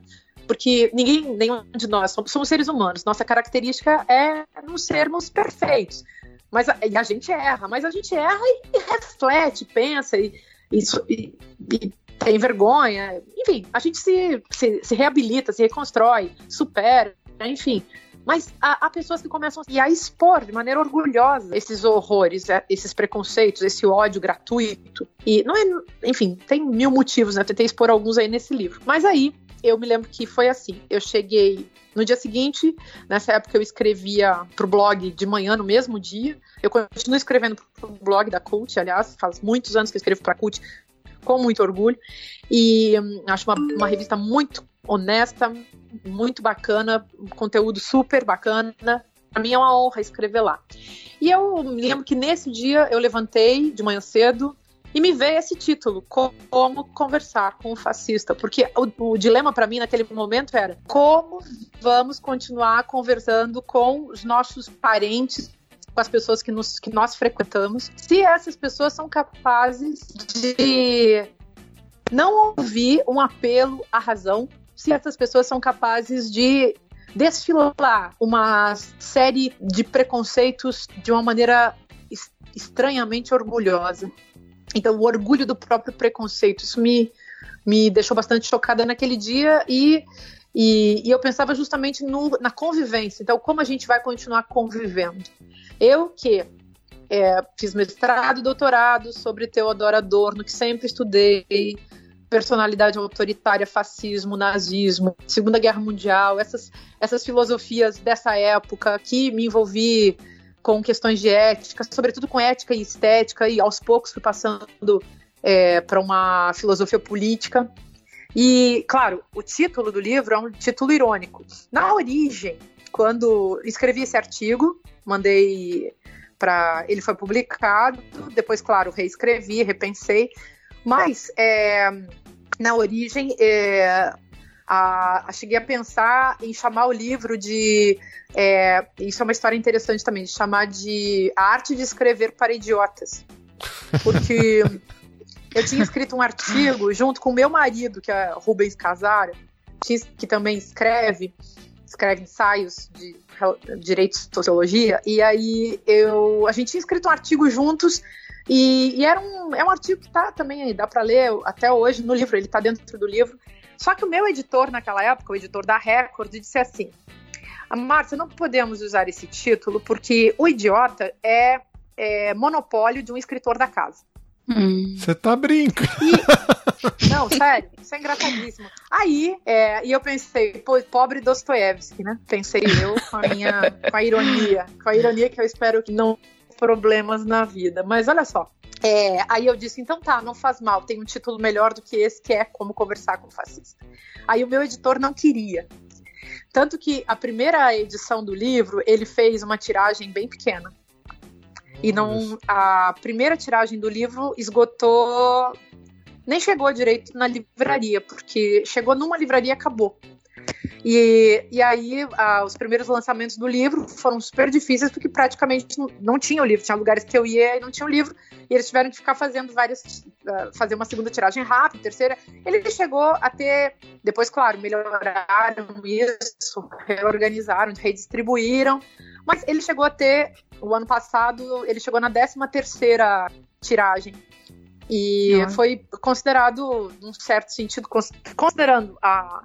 Speaker 3: Porque ninguém, nenhum de nós, somos, somos seres humanos, nossa característica é não sermos perfeitos. Mas a, e a gente erra, mas a gente erra e, e reflete, pensa e, e, e, tem vergonha. Enfim, a gente se, se, se reabilita, se reconstrói, supera, enfim. Mas há, há, pessoas que começam a expor de maneira orgulhosa esses horrores, é, esses preconceitos, esse ódio gratuito. E não é, enfim, tem mil motivos, né? Eu tentei expor alguns aí nesse livro. Mas aí eu me lembro que foi assim. Eu cheguei no dia seguinte, nessa época eu escrevia pro blog de manhã, no mesmo dia. Eu continuo escrevendo pro blog da Cult, aliás, faz muitos anos que eu escrevo pra Cult, com muito orgulho. E hum, acho uma, uma revista muito honesta, muito bacana, conteúdo super bacana. Para mim é uma honra escrever lá. E eu me lembro que nesse dia eu levantei de manhã cedo e me veio esse título, Como Conversar com o Fascista. Porque o, o dilema para mim naquele momento era como vamos continuar conversando com os nossos parentes com as pessoas que, nos, que nós frequentamos, se essas pessoas são capazes de não ouvir um apelo à razão, essas pessoas são capazes de desfilar uma série de preconceitos de uma maneira estranhamente orgulhosa. Então, o orgulho do próprio preconceito, isso me, me deixou bastante chocada naquele dia e, e, e eu pensava justamente no, na convivência. Então, como a gente vai continuar convivendo? Eu que é, fiz mestrado e doutorado sobre Teodoro Adorno, que sempre estudei personalidade autoritária, fascismo, nazismo, Segunda Guerra Mundial, essas, essas filosofias dessa época que me envolvi com questões de ética, sobretudo com ética e estética, e aos poucos fui passando é, para uma filosofia política. E, claro, o título do livro é um título irônico. Na origem, quando escrevi esse artigo, mandei para. Ele foi publicado, depois, claro, reescrevi, repensei, mas é, na origem é, a, a, cheguei a pensar em chamar o livro de. É, isso é uma história interessante também, de chamar de A Arte de Escrever para Idiotas. Porque eu tinha escrito um artigo junto com o meu marido, que é Rubens Casara, que também escreve, escreve ensaios de direito e sociologia, e aí eu, a gente tinha escrito um artigo juntos, e, e era um, é um artigo que tá também aí, dá para ler até hoje no livro, ele tá dentro do livro. Só que o meu editor naquela época, o editor da Record, disse assim: Márcia, não podemos usar esse título porque o idiota é, é monopólio de um escritor da casa.
Speaker 2: Você hum. tá brincando.
Speaker 3: E... Não, sério, isso é engraçadíssimo. Aí, é, e eu pensei, pô, pobre Dostoiévski, né? Pensei eu com a minha, com a ironia, com a ironia que eu espero que não problemas na vida. Mas olha só, é, aí eu disse, então tá, não faz mal, tem um título melhor do que esse, que é Como Conversar com o Fascista. Aí o meu editor não queria. Tanto que a primeira edição do livro, ele fez uma tiragem bem pequena. E não a primeira tiragem do livro esgotou, nem chegou direito na livraria, porque chegou numa livraria e acabou. E, e aí, os primeiros lançamentos do livro foram super difíceis, porque praticamente não, não tinha o livro. Tinha lugares que eu ia e não tinha o livro. E eles tiveram que ficar fazendo várias. Uh, fazer uma segunda tiragem rápida, terceira. Ele chegou a ter. Depois, claro, melhoraram isso, reorganizaram, redistribuíram. Mas ele chegou a ter. O ano passado, ele chegou na 13 terceira tiragem. E uhum. foi considerado, num certo sentido, considerando a,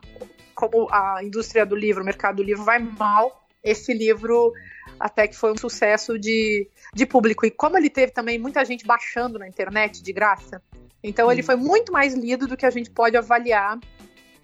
Speaker 3: como a indústria do livro, o mercado do livro vai mal, esse livro até que foi um sucesso de, de público. E como ele teve também muita gente baixando na internet de graça, então ele foi muito mais lido do que a gente pode avaliar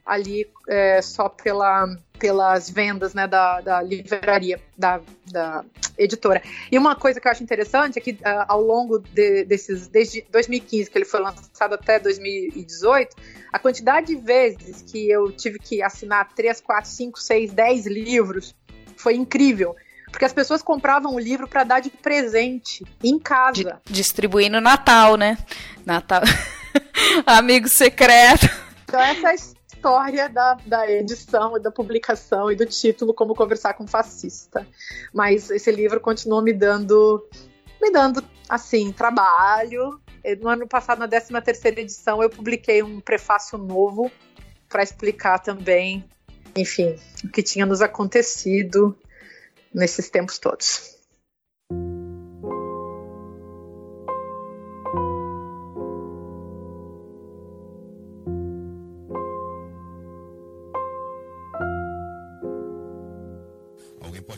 Speaker 3: ali é, só pela, pelas vendas né, da, da livraria, da, da, editora. E uma coisa que eu acho interessante é que uh, ao longo de, desses, desde 2015, que ele foi lançado até 2018, a quantidade de vezes que eu tive que assinar 3, 4, 5, 6, 10 livros foi incrível. Porque as pessoas compravam o livro para dar de presente em casa.
Speaker 4: Distribuir no Natal, né? Natal. (laughs) Amigo secreto.
Speaker 3: Então essa história da, da edição da publicação e do título Como Conversar com Fascista. Mas esse livro continuou me dando, me dando, assim, trabalho. No ano passado, na 13 terceira edição, eu publiquei um prefácio novo para explicar também, enfim, o que tinha nos acontecido nesses tempos todos.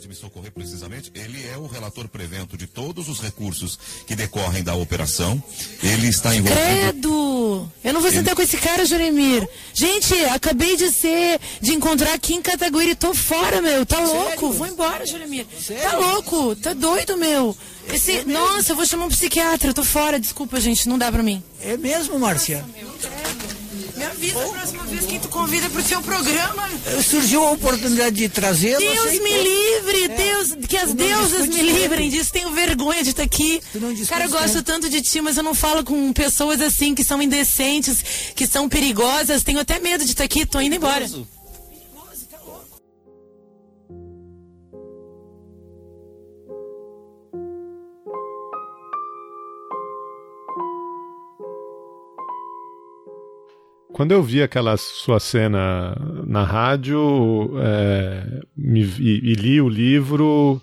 Speaker 5: Me socorrer precisamente, ele é o relator prevento de todos os recursos que decorrem da operação. Ele está envolvido.
Speaker 6: Credo! Eu não vou sentar ele... com esse cara, Jeremir. Gente, acabei de ser, de encontrar aqui em Cataguiri. Tô fora, meu. Tá Sério? louco? Vou embora, Jeremir. Sério? Tá louco? Tá doido, meu. Esse... É Nossa, eu vou chamar um psiquiatra. Tô fora. Desculpa, gente. Não dá pra mim.
Speaker 7: É mesmo, Márcia?
Speaker 6: Nossa, me avisa a próxima vez quem tu convida pro seu programa.
Speaker 7: Surgiu a oportunidade de trazê-lo.
Speaker 6: Deus me livre, é. Deus, que as deusas me livrem disso. Tenho vergonha de estar aqui. Cara, eu gosto tanto de ti, mas eu não falo com pessoas assim que são indecentes, que são perigosas. Tenho até medo de estar aqui. Tô indo embora.
Speaker 2: Quando eu vi aquela sua cena na rádio é, me, e, e, li o livro,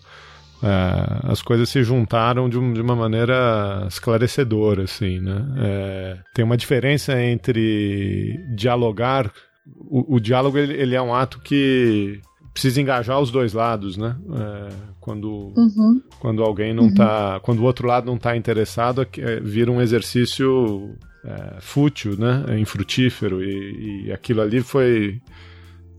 Speaker 2: é, as coisas se juntaram de, um, de, uma maneira esclarecedora, assim, né? É, tem uma diferença entre dialogar, o, o diálogo ele, ele, é um ato que precisa engajar os dois lados, né? É, quando, uhum. quando alguém não está, uhum. quando o outro lado não está interessado, é, vira um exercício é, fútil, né? É infrutífero e, e aquilo ali foi,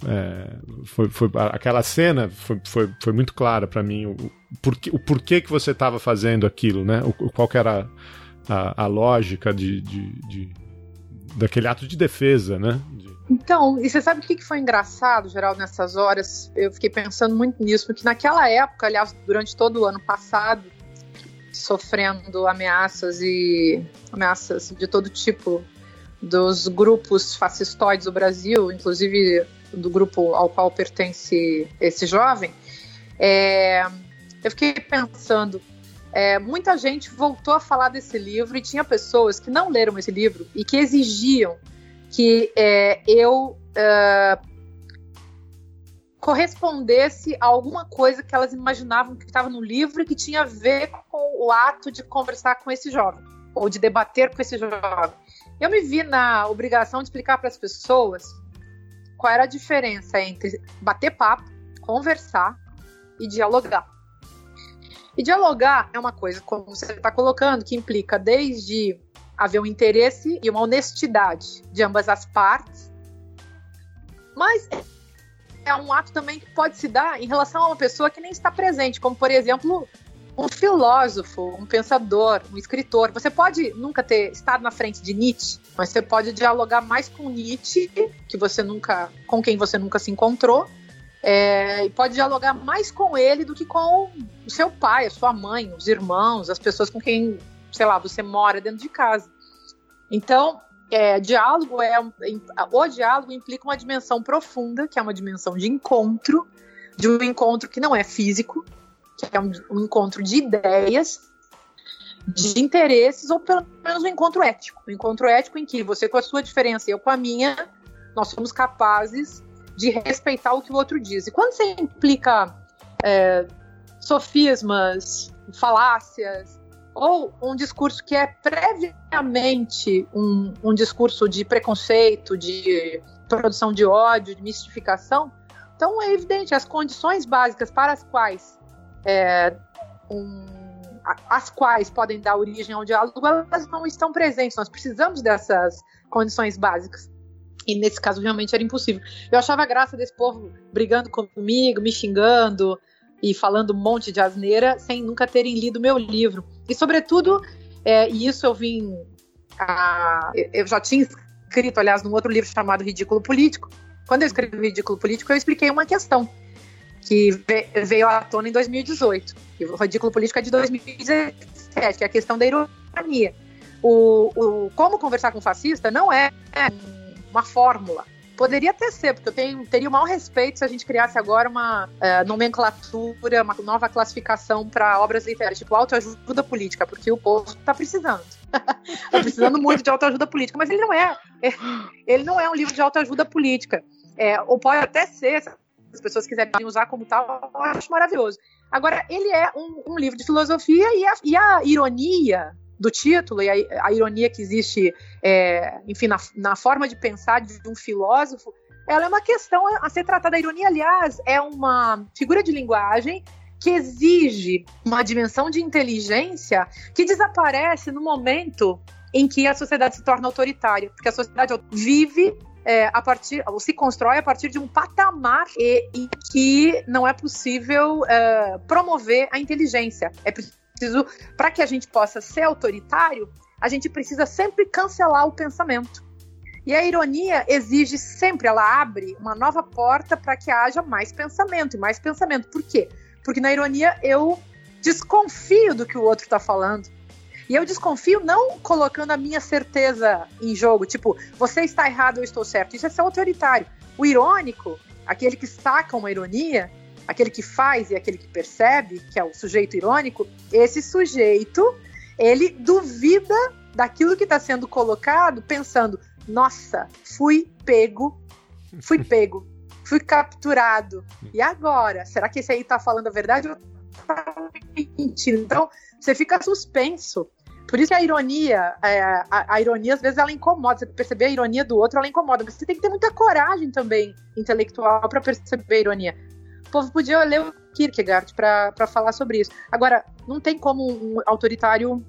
Speaker 2: é, foi, foi, aquela cena foi, foi, foi muito clara para mim o, porquê, o porquê que você estava fazendo aquilo, né? O, qual era a, a lógica de, de, de, daquele ato de defesa, né? De...
Speaker 3: Então, e você sabe o que foi engraçado, Geraldo, nessas horas? Eu fiquei pensando muito nisso, porque naquela época, aliás, durante todo o ano passado, sofrendo ameaças e ameaças de todo tipo dos grupos fascistoides do Brasil, inclusive do grupo ao qual pertence esse jovem, é, eu fiquei pensando, é, muita gente voltou a falar desse livro e tinha pessoas que não leram esse livro e que exigiam que é, eu é, correspondesse a alguma coisa que elas imaginavam que estava no livro e que tinha a ver com o ato de conversar com esse jovem ou de debater com esse jovem. Eu me vi na obrigação de explicar para as pessoas qual era a diferença entre bater papo, conversar e dialogar. E dialogar é uma coisa, como você está colocando, que implica desde haver um interesse e uma honestidade de ambas as partes, mas é um ato também que pode se dar em relação a uma pessoa que nem está presente, como por exemplo um filósofo, um pensador, um escritor. Você pode nunca ter estado na frente de Nietzsche, mas você pode dialogar mais com Nietzsche, que você nunca, com quem você nunca se encontrou, é, e pode dialogar mais com ele do que com o seu pai, a sua mãe, os irmãos, as pessoas com quem, sei lá, você mora dentro de casa. Então, é, diálogo é o diálogo implica uma dimensão profunda, que é uma dimensão de encontro, de um encontro que não é físico, que é um, um encontro de ideias, de interesses, ou pelo menos um encontro ético. Um encontro ético em que você com a sua diferença e eu com a minha, nós somos capazes de respeitar o que o outro diz. E quando você implica é, sofismas, falácias, ou um discurso que é previamente um, um discurso de preconceito, de produção de ódio, de mistificação, então é evidente as condições básicas para as quais é, um, as quais podem dar origem ao diálogo, elas não estão presentes. Nós precisamos dessas condições básicas. E nesse caso realmente era impossível. Eu achava graça desse povo brigando comigo, me xingando e falando um monte de asneira sem nunca terem lido meu livro. E sobretudo, é, e isso eu vim. A, eu já tinha escrito, aliás, num outro livro chamado Ridículo Político. Quando eu escrevi Ridículo Político, eu expliquei uma questão que veio à tona em 2018. E o Ridículo Político é de 2017, que é a questão da ironia. O, o como conversar com um fascista não é uma fórmula. Poderia até ser, porque eu tenho, teria o maior respeito se a gente criasse agora uma é, nomenclatura, uma nova classificação para obras literárias, tipo autoajuda política, porque o povo está precisando. Está (laughs) precisando muito de autoajuda política, mas ele não é. Ele não é um livro de autoajuda política. É, ou pode até ser, se as pessoas quiserem usar como tal, eu acho maravilhoso. Agora, ele é um, um livro de filosofia e a, e a ironia do título e a, a ironia que existe, é, enfim, na, na, forma de pensar de um filósofo, ela é uma questão a ser tratada. A ironia, aliás, é uma figura de linguagem que exige uma dimensão de inteligência que desaparece no momento em que a sociedade se torna autoritária, porque a sociedade vive é, a partir, ou se constrói a partir de um patamar e, em que não é possível é, promover a inteligência. É preciso, para que a gente possa ser autoritário, a gente precisa sempre cancelar o pensamento. E a ironia exige sempre, ela abre uma nova porta para que haja mais pensamento e mais pensamento. Por quê? Porque na ironia eu desconfio do que o outro está falando. E eu desconfio não colocando a minha certeza em jogo, tipo, você está errado, eu estou certo. Isso é ser autoritário. O irônico, aquele que saca uma ironia, aquele que faz e aquele que percebe, que é o sujeito irônico, esse sujeito, ele duvida daquilo que está sendo colocado, pensando: nossa, fui pego, fui (laughs) pego, fui capturado. E agora? Será que esse aí está falando a verdade ou tá mentindo? Então, você fica suspenso. Por isso que a ironia, é, a, a, ironia às vezes ela incomoda. Você perceber a ironia do outro, ela incomoda. Mas você tem que ter muita coragem também intelectual para perceber a ironia. O povo podia ler o Kierkegaard para falar sobre isso. Agora, não tem como um autoritário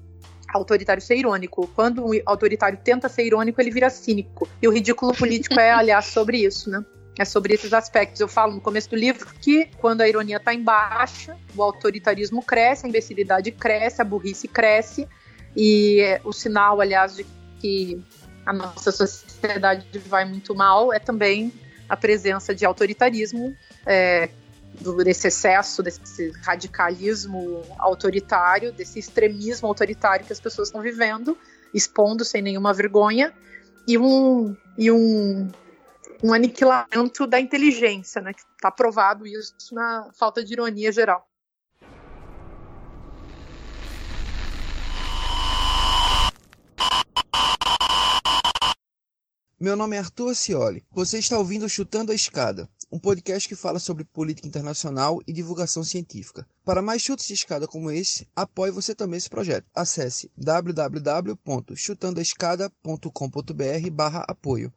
Speaker 3: autoritário ser irônico. Quando um autoritário tenta ser irônico, ele vira cínico. E o ridículo político é, aliás, (laughs) sobre isso, né? É sobre esses aspectos. Eu falo no começo do livro que quando a ironia está em baixa, o autoritarismo cresce, a imbecilidade cresce, a burrice cresce, e é, o sinal, aliás, de que a nossa sociedade vai muito mal é também a presença de autoritarismo, é, desse excesso, desse radicalismo autoritário, desse extremismo autoritário que as pessoas estão vivendo, expondo sem nenhuma vergonha, e um, e um, um aniquilamento da inteligência, né? Está provado isso na falta de ironia geral.
Speaker 8: Meu nome é Arthur Cioli. Você está ouvindo Chutando a Escada, um podcast que fala sobre política internacional e divulgação científica. Para mais chutes de escada como esse, apoie você também esse projeto. Acesse www.chutandoaescada.com.br/apoio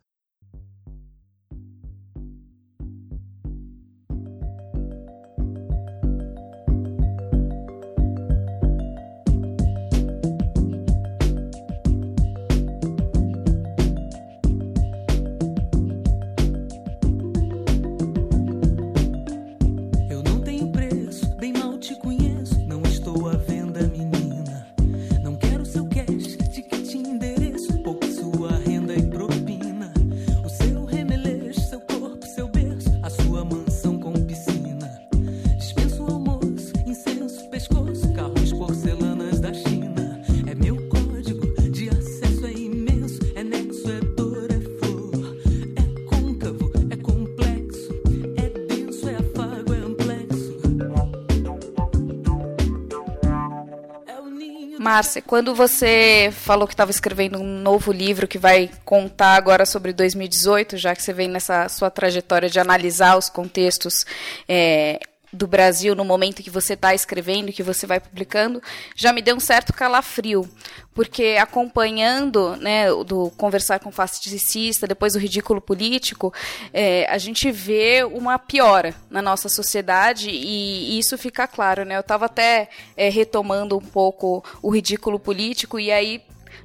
Speaker 4: Márcia, quando você falou que estava escrevendo um novo livro que vai contar agora sobre 2018, já que você vem nessa sua trajetória de analisar os contextos é, do Brasil no momento que você está escrevendo, que você vai publicando, já me deu um certo calafrio, porque acompanhando, né, do conversar com fascista, depois do ridículo político, é, a gente vê uma piora na nossa sociedade e, e isso fica claro, né? Eu estava até é, retomando um pouco o ridículo político e aí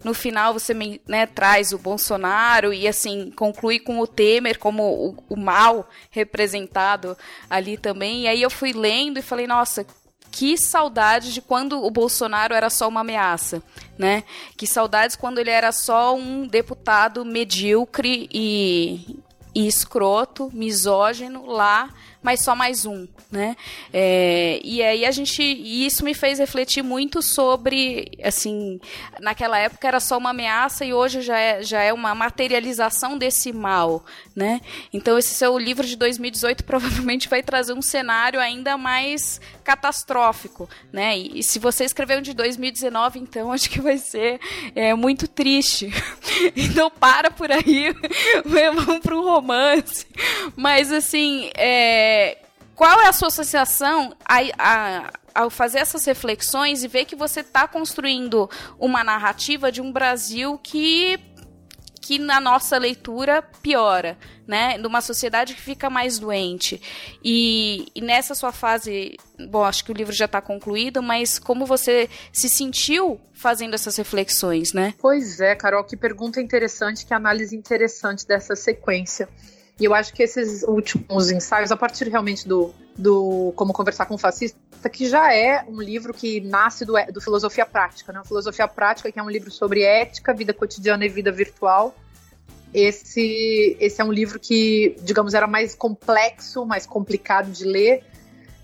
Speaker 4: no final você né, traz o Bolsonaro e assim conclui com o Temer como o, o mal representado ali também. E aí eu fui lendo e falei, nossa, que saudade de quando o Bolsonaro era só uma ameaça, né? Que saudades quando ele era só um deputado medíocre e, e escroto, misógino lá mas só mais um, né? É, e aí a gente, e isso me fez refletir muito sobre, assim, naquela época era só uma ameaça e hoje já é, já é uma materialização desse mal, né? Então esse seu livro de 2018 (laughs) provavelmente vai trazer um cenário ainda mais catastrófico, né? E, e se você escreveu um de 2019, então (laughs) acho que vai ser é, muito triste. (laughs) então para por aí, vamos para um romance. Mas assim, é, qual é a sua associação a, a, ao fazer essas reflexões e ver que você está construindo uma narrativa de um Brasil que que na nossa leitura piora, né? Numa sociedade que fica mais doente. E, e nessa sua fase, bom, acho que o livro já está concluído, mas como você se sentiu fazendo essas reflexões, né?
Speaker 3: Pois é, Carol, que pergunta interessante, que análise interessante dessa sequência. E eu acho que esses últimos ensaios, a partir realmente do, do Como Conversar com o Fascista, que já é um livro que nasce do, do Filosofia Prática, né? Filosofia Prática, que é um livro sobre ética, vida cotidiana e vida virtual. Esse, esse é um livro que, digamos, era mais complexo, mais complicado de ler,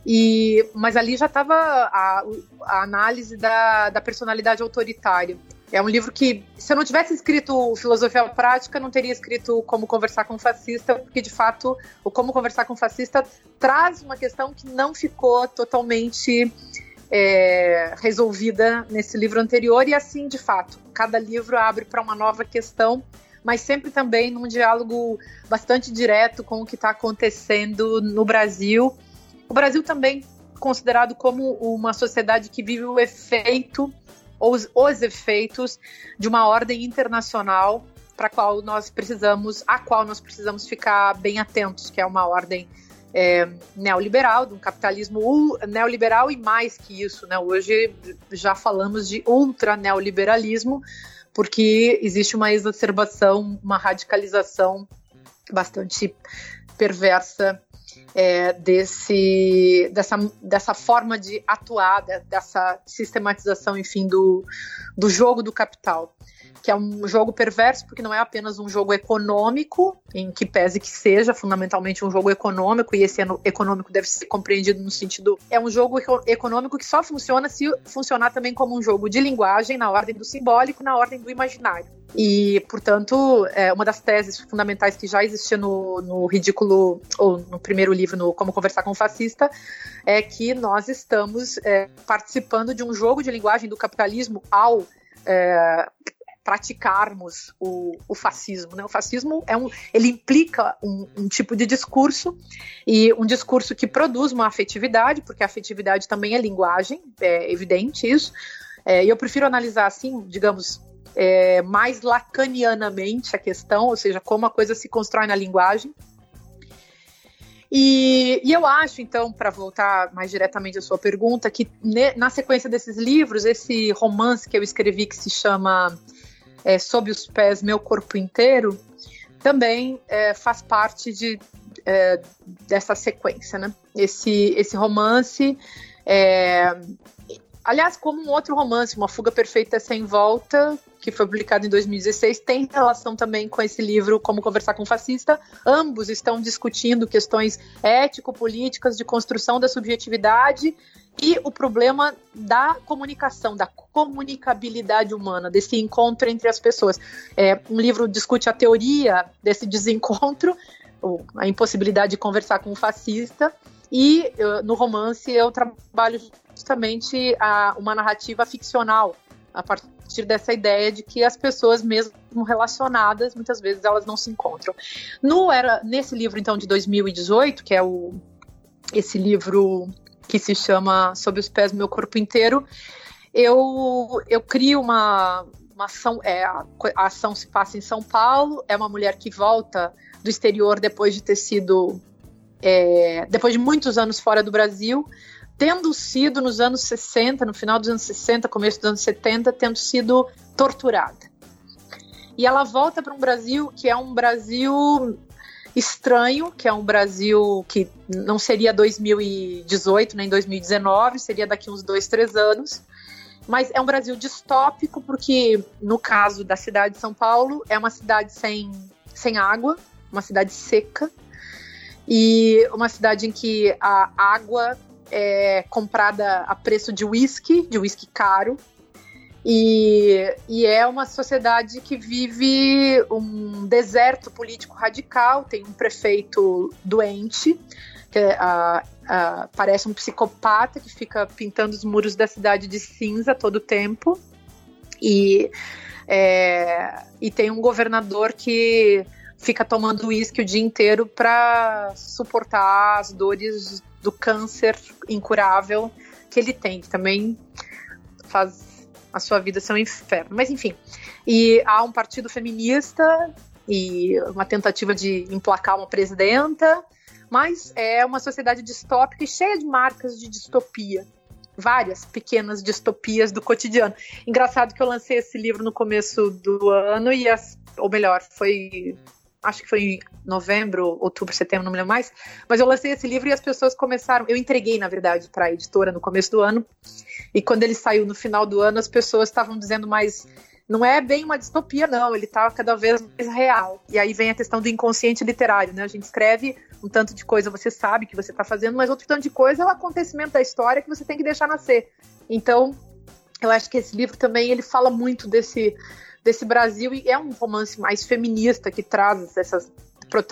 Speaker 3: e, mas ali já estava a, a, análise da, da personalidade autoritária. É um livro que, se eu não tivesse escrito Filosofia Prática, não teria escrito Como Conversar com um Fascista, porque de fato o Como Conversar com um Fascista traz uma questão que não ficou totalmente é, resolvida nesse livro anterior, e assim, de fato, cada livro abre para uma nova questão, mas sempre também num diálogo bastante direto com o que está acontecendo no Brasil. O Brasil também considerado como uma sociedade que vive o efeito os, os efeitos de uma ordem internacional para qual nós precisamos, a qual nós precisamos ficar bem atentos, que é uma ordem é, neoliberal, de um capitalismo neoliberal e mais que isso, né? Hoje já falamos de ultra neoliberalismo, porque existe uma exacerbação, uma radicalização bastante perversa é, desse, dessa, dessa forma de atuar, dessa sistematização, enfim, do, do jogo do capital que é um jogo perverso, porque não é apenas um jogo econômico, em que pese que seja fundamentalmente um jogo econômico, e esse econômico deve ser compreendido no sentido. É um jogo econômico que só funciona se funcionar também como um jogo de linguagem, na ordem do simbólico, na ordem do imaginário. E, portanto, é uma das teses fundamentais que já existia no, no Ridículo, ou no primeiro livro, no Como Conversar com o Fascista, é que nós estamos é, participando de um jogo de linguagem do capitalismo ao é, praticarmos o, o, fascismo. Né? O fascismo é um, ele implica um, um, tipo de discurso e um discurso que produz uma afetividade, porque a afetividade também é linguagem, é evidente isso. É, e eu prefiro analisar assim, digamos, é, mais lacanianamente a questão, ou seja, como a coisa se constrói na linguagem. E, e, eu acho, então, para voltar mais diretamente à sua pergunta, que ne, na sequência desses livros, esse romance que eu escrevi que se chama é, Sob os Pés Meu Corpo Inteiro, também é, faz parte de, é, dessa sequência, né? Esse, esse romance, é, aliás, como um outro romance, Uma Fuga Perfeita Sem Volta, que foi publicado em 2016, tem relação também com esse livro Como Conversar com Fascista. Ambos estão discutindo questões ético-políticas de construção da subjetividade e o problema da comunicação, da comunicabilidade humana, desse encontro entre as pessoas. É, um livro discute a teoria desse desencontro, (laughs) a impossibilidade de conversar com um fascista, e no romance eu trabalho justamente a, uma narrativa ficcional, a partir dessa ideia de que as pessoas mesmo relacionadas, muitas vezes elas não se encontram. No era nesse livro então de 2018, que é o esse livro que se chama Sob os Pés Meu Corpo Inteiro, eu, eu crio uma, uma ação, é, a, a ação se passa em São Paulo, é uma mulher que volta do exterior depois de ter sido, é, depois de muitos anos fora do Brasil, tendo sido nos anos 60, no final dos anos 60, começo dos anos 70, tendo sido torturada. E ela volta para um Brasil que é um Brasil estranho, que é um Brasil que não seria 2018 nem 2019, seria daqui uns dois, três anos. Mas é um Brasil distópico, porque no caso da cidade de São Paulo, é uma cidade sem, sem água, uma cidade seca, e uma cidade em que a água é comprada a preço de uísque, de uísque caro, e, e, é uma sociedade que vive um deserto político radical, tem um prefeito doente, que é, parece um psicopata que fica pintando os muros da cidade de cinza todo o tempo. E, é, e tem um governador que fica tomando uísque o dia inteiro para suportar as dores do câncer incurável que ele tem, que também faz a sua vida ser um inferno. Mas enfim, e há um partido feminista e uma tentativa de emplacar uma presidenta, mas é uma sociedade distópica e cheia de marcas de distopia. Várias pequenas distopias do cotidiano. Engraçado que eu lancei esse livro no começo do ano e as, ou melhor, foi acho que foi em novembro, outubro, setembro, não me lembro mais, mas eu lancei esse livro e as pessoas começaram, eu entreguei, na verdade, para a editora no começo do ano, e quando ele saiu no final do ano, as pessoas estavam dizendo mais não é bem uma distopia, não, ele está cada vez mais real. E aí vem a questão do inconsciente literário, né? A gente escreve um tanto de coisa, você sabe que você está fazendo, mas outro tanto de coisa é o acontecimento da história que você tem que deixar nascer. Então, eu acho que esse livro também ele fala muito desse desse Brasil e é um romance mais feminista que traz essas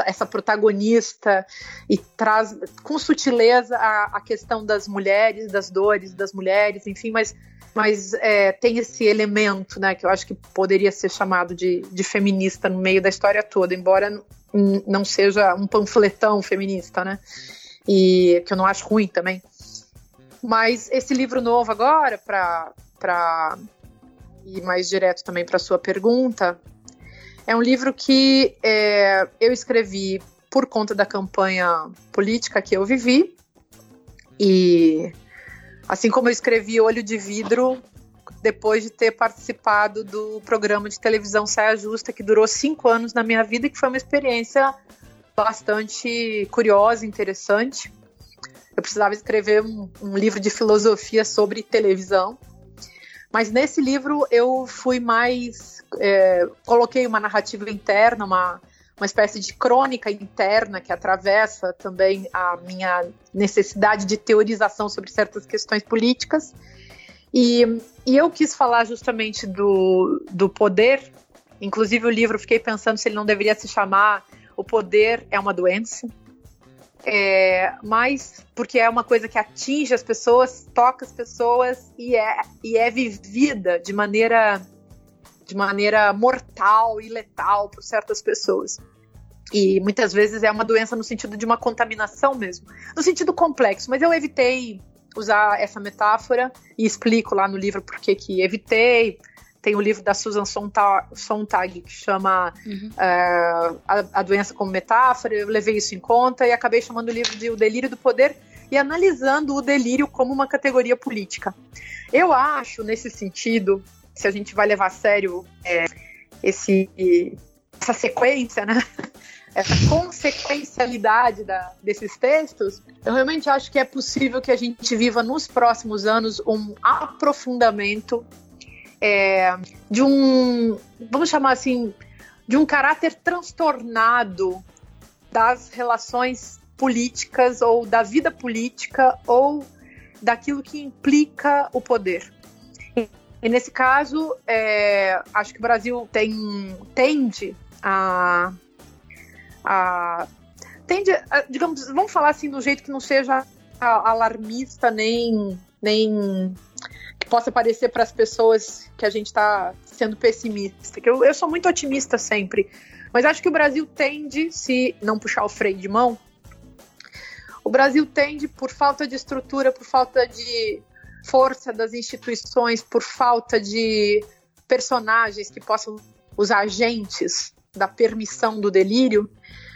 Speaker 3: essa protagonista e traz com sutileza a, a, questão das mulheres, das dores das mulheres, enfim, mas, mas é, tem esse elemento, né, que eu acho que poderia ser chamado de, de feminista no meio da história toda, embora não seja um panfletão feminista, né, e que eu não acho ruim também. Mas esse livro novo agora, para e mais direto também para sua pergunta, é um livro que é, eu escrevi por conta da campanha política que eu vivi e assim como eu escrevi Olho de Vidro depois de ter participado do programa de televisão Saia Justa que durou cinco anos na minha vida e que foi uma experiência bastante curiosa, interessante. Eu precisava escrever um, um livro de filosofia sobre televisão mas nesse livro eu fui mais. É, coloquei uma narrativa interna, uma, uma espécie de crônica interna que atravessa também a minha necessidade de teorização sobre certas questões políticas. E, e eu quis falar justamente do, do poder. Inclusive, o livro, fiquei pensando se ele não deveria se chamar O Poder é uma Doença é, mas porque é uma coisa que atinge as pessoas, toca as pessoas e é, e é vivida de maneira de maneira mortal e letal por certas pessoas. E muitas vezes é uma doença no sentido de uma contaminação mesmo, no sentido complexo, mas eu evitei usar essa metáfora e explico lá no livro por que que evitei, tem o livro da Susan Sontag, que chama uhum. uh, a, a, Doença como Metáfora. Eu levei isso em conta e acabei chamando o livro de O Delírio do Poder e analisando o delírio como uma categoria política. Eu acho, nesse sentido, se a gente vai levar a sério é, esse, essa sequência, né? (laughs) essa consequencialidade da, desses textos, eu realmente acho que é possível que a gente viva nos próximos anos um aprofundamento é, de um, vamos chamar assim, de um caráter transtornado das relações políticas ou da vida política ou daquilo que implica o poder. E nesse caso, é, acho que o Brasil tem, tende a, a tende, a, digamos, vamos falar assim do jeito que não seja alarmista nem nem possa parecer para as pessoas que a gente está sendo pessimista. Que eu, eu sou muito otimista sempre. Mas acho que o Brasil tende, se não puxar o freio de mão, O Brasil tende, por falta de estrutura, por falta de força das instituições, por falta de personagens que possam, os agentes da permissão do delírio,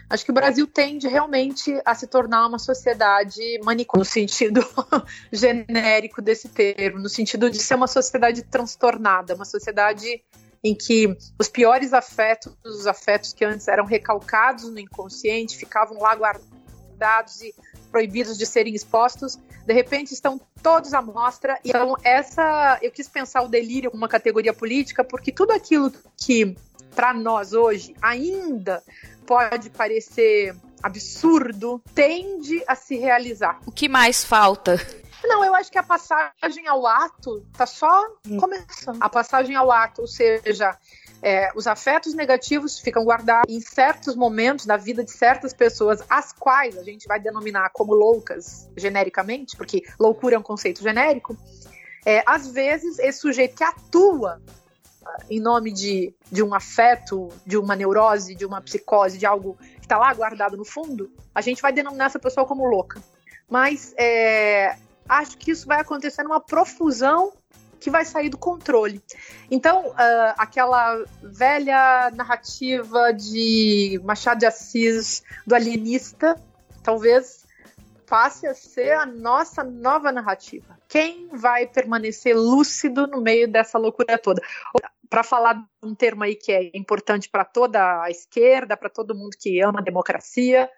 Speaker 3: acho que o Brasil tende realmente a se tornar uma sociedade manicômica, no sentido (laughs) genérico desse termo, no sentido de ser uma sociedade transtornada, uma sociedade em que os piores afetos, os afetos que antes eram recalcados no inconsciente, ficavam lá guardados e proibidos de serem expostos, de repente estão todos à mostra. Então, essa, eu quis pensar o delírio como uma categoria política, porque tudo aquilo que para nós hoje ainda pode parecer absurdo tende a se realizar.
Speaker 4: O que mais falta?
Speaker 3: Não, eu acho que a passagem ao ato tá só começando. A passagem ao ato, ou seja, é, os afetos negativos ficam guardados em certos momentos da vida de certas pessoas, as quais a gente vai denominar como loucas genericamente, porque loucura é um conceito genérico. É, às vezes, esse sujeito que atua em nome de, de um afeto, de uma neurose, de uma psicose, de algo que está lá guardado no fundo, a gente vai denominar essa pessoa como louca. Mas é, acho que isso vai acontecer numa profusão que vai sair do controle. Então, uh, aquela velha narrativa de Machado de Assis, do alienista, talvez passe a ser a nossa nova narrativa. Quem vai permanecer lúcido no meio dessa loucura toda? Para falar um termo aí que é importante para toda a esquerda, para todo mundo que ama a democracia,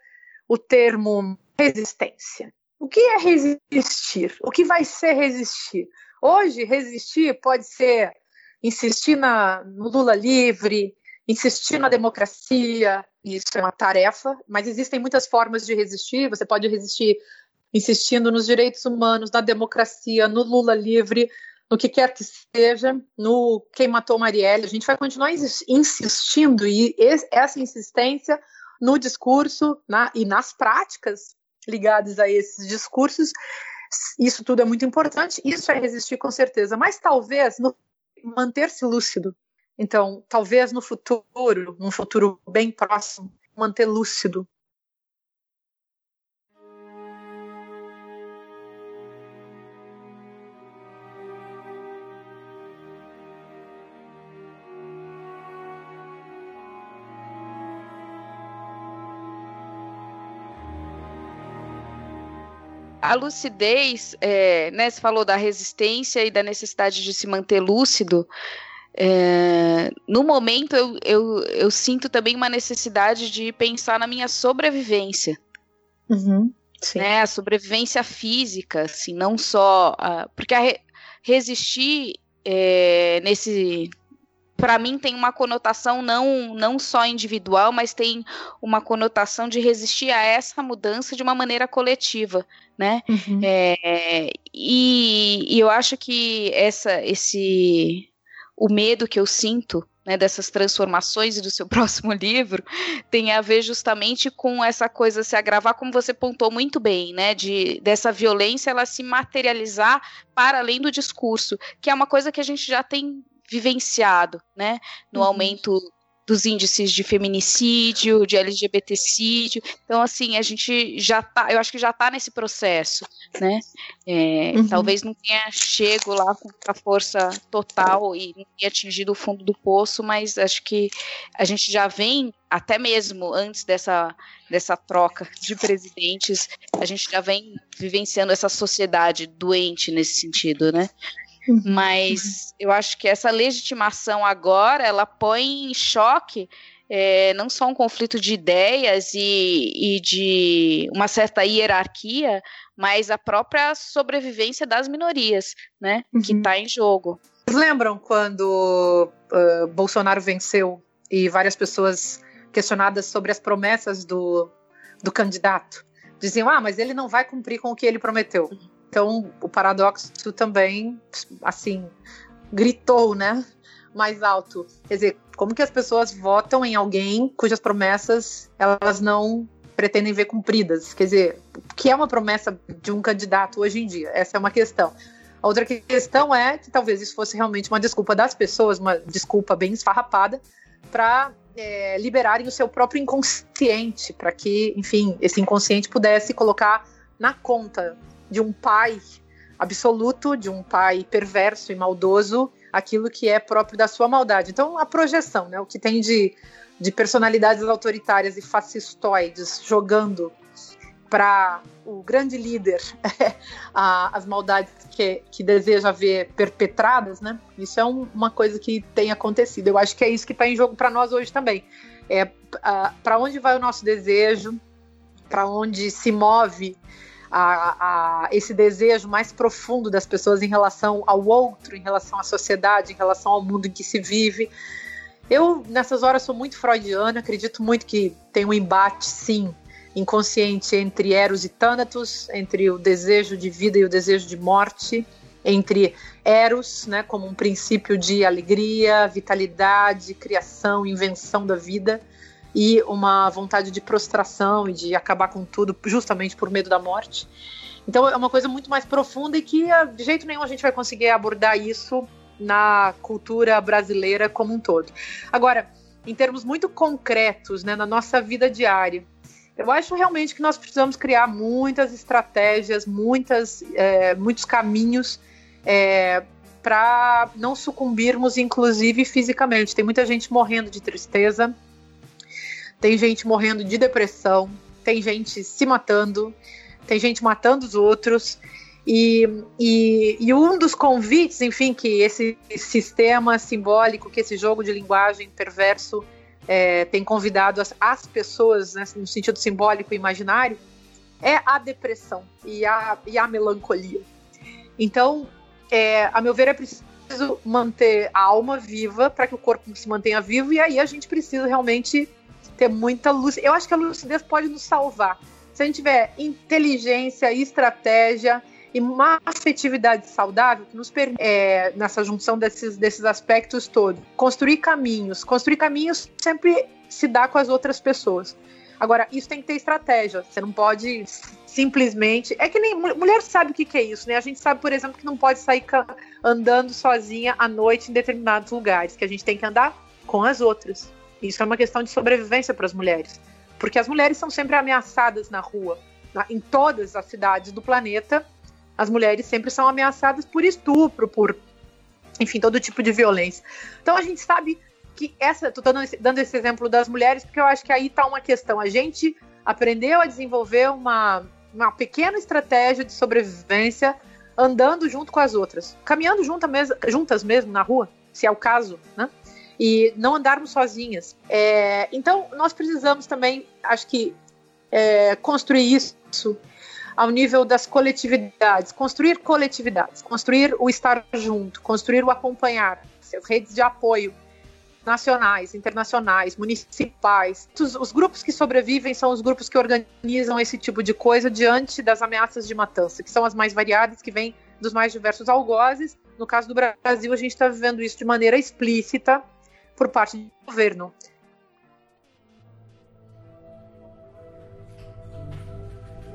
Speaker 3: o termo resistência. O que é resistir? O que vai ser resistir? Hoje, resistir pode ser insistir na, no Lula livre, insistir na democracia, isso é uma tarefa, mas existem muitas formas de resistir. Você pode resistir insistindo nos direitos humanos, na democracia, no Lula livre, no que quer que seja, no quem matou Marielle. A gente vai continuar insistindo e essa insistência no discurso na, e nas práticas ligados a esses discursos. Isso tudo é muito importante, isso é resistir com certeza, mas talvez manter-se lúcido. Então, talvez no futuro, num futuro bem próximo, manter lúcido
Speaker 4: a lucidez, é, né, você falou da resistência e da necessidade de se manter lúcido. É, no momento, eu, eu, eu, sinto também uma necessidade de pensar na minha sobrevivência.
Speaker 3: Uhum,
Speaker 4: né, a sobrevivência física, assim, não só. Uh, porque a re, resistir é, nesse para mim tem uma conotação não, não só individual, mas tem uma conotação de resistir a essa mudança de uma maneira coletiva, né? Uhum. É, e, e, eu acho que essa, esse, o medo que eu sinto né, dessas transformações e do seu (laughs) próximo livro tem a ver justamente com essa coisa se agravar, como você pontou muito bem, né, de dessa violência ela se materializar para além do discurso, que é uma coisa que a gente já tem vivenciado, né, no uhum. aumento dos índices de feminicídio, de LGBTcídio. Então, assim, a gente já tá, eu acho que já está nesse processo, né? É, uhum. Talvez não tenha chego lá com a força total e não tenha atingido o fundo do poço, mas acho que a gente já vem, até mesmo antes dessa, dessa troca de presidentes, a gente já vem vivenciando essa sociedade doente nesse sentido, né? Uhum. Mas eu acho que essa legitimação agora ela põe em choque é, não só um conflito de ideias e, e, de uma certa hierarquia, mas a própria sobrevivência das minorias, né, uhum. que está em jogo.
Speaker 3: Vocês lembram quando uh, Bolsonaro venceu e várias pessoas questionadas sobre as promessas do, do candidato diziam: ah, mas ele não vai cumprir com o que ele prometeu. Uhum. Então, o paradoxo também, assim, gritou, né? Mais alto. Quer dizer, como que as pessoas votam em alguém cujas promessas elas não pretendem ver cumpridas? Quer dizer, o que é uma promessa de um candidato hoje em dia? Essa é uma questão. A outra questão é que talvez isso fosse realmente uma desculpa das pessoas, uma desculpa bem esfarrapada, para é, liberarem o seu próprio inconsciente, para que, enfim, esse inconsciente pudesse colocar na conta de um pai absoluto, de um pai perverso e maldoso, aquilo que é próprio da sua maldade. Então, a projeção, né, o que tem de, de personalidades autoritárias e fascistoides jogando para o grande líder (laughs) as maldades que, que deseja ver perpetradas, né? Isso é um, uma coisa que tem acontecido. Eu acho que é isso que está em jogo para nós hoje também. É para onde vai o nosso desejo, para onde se move a, a, esse desejo mais profundo das pessoas em relação ao outro, em relação à sociedade, em relação ao mundo em que se vive. Eu, nessas horas, sou muito freudiana, acredito muito que tem um embate, sim, inconsciente entre Eros e Thanatos, entre o desejo de vida e o desejo de morte, entre Eros, né, como um princípio de alegria, vitalidade, criação, invenção da vida, e uma vontade de prostração e de acabar com tudo justamente por medo da morte. Então é uma coisa muito mais profunda e que de jeito nenhum a gente vai conseguir abordar isso na cultura brasileira como um todo. Agora, em termos muito concretos, né, na nossa vida diária, eu acho realmente que nós precisamos criar muitas estratégias, muitas, é, muitos caminhos é, para não sucumbirmos, inclusive fisicamente. Tem muita gente morrendo de tristeza, tem gente morrendo de depressão, tem gente se matando, tem gente matando os outros. E, e, e, um dos convites, enfim, que esse sistema simbólico, que esse jogo de linguagem perverso é, tem convidado as, as pessoas, né, no sentido simbólico e imaginário, é a depressão e a, e a melancolia. Então, é, a meu ver, é preciso manter a alma viva para que o corpo se mantenha vivo, e aí a gente precisa realmente ter muita luz. Eu acho que a lucidez pode nos salvar. Se a gente tiver inteligência, estratégia e uma afetividade saudável que nos permite, é, nessa junção desses, desses aspectos todos, construir caminhos. Construir caminhos sempre se dá com as outras pessoas. Agora, isso tem que ter estratégia. Você não pode simplesmente. É que nem. Mulher sabe o que, que é isso, né? A gente sabe, por exemplo, que não pode sair andando sozinha à noite em determinados lugares, que a gente tem que andar com as outras. Isso é uma questão de sobrevivência para as mulheres. Porque as mulheres são sempre ameaçadas na rua. Na, em todas as cidades do planeta, as mulheres sempre são ameaçadas por estupro, por, enfim, todo tipo de violência. Então a gente sabe que essa, tô dando esse, dando esse exemplo das mulheres, porque eu acho que aí está uma questão. A gente aprendeu a desenvolver uma, uma pequena estratégia de sobrevivência andando junto com as outras, caminhando junta mes juntas mesmo na rua, se é o caso, né? E não andarmos sozinhas. É, então, nós precisamos também, acho que, é, construir isso ao nível das coletividades, construir coletividades, construir o estar junto, construir o acompanhar, redes de apoio nacionais, internacionais, municipais. Os, os, grupos que sobrevivem são os grupos que organizam esse tipo de coisa diante das ameaças de matança, que são as mais variadas, que vêm dos mais diversos algozes. No caso do Brasil, a gente está vivendo isso de maneira explícita por parte do governo.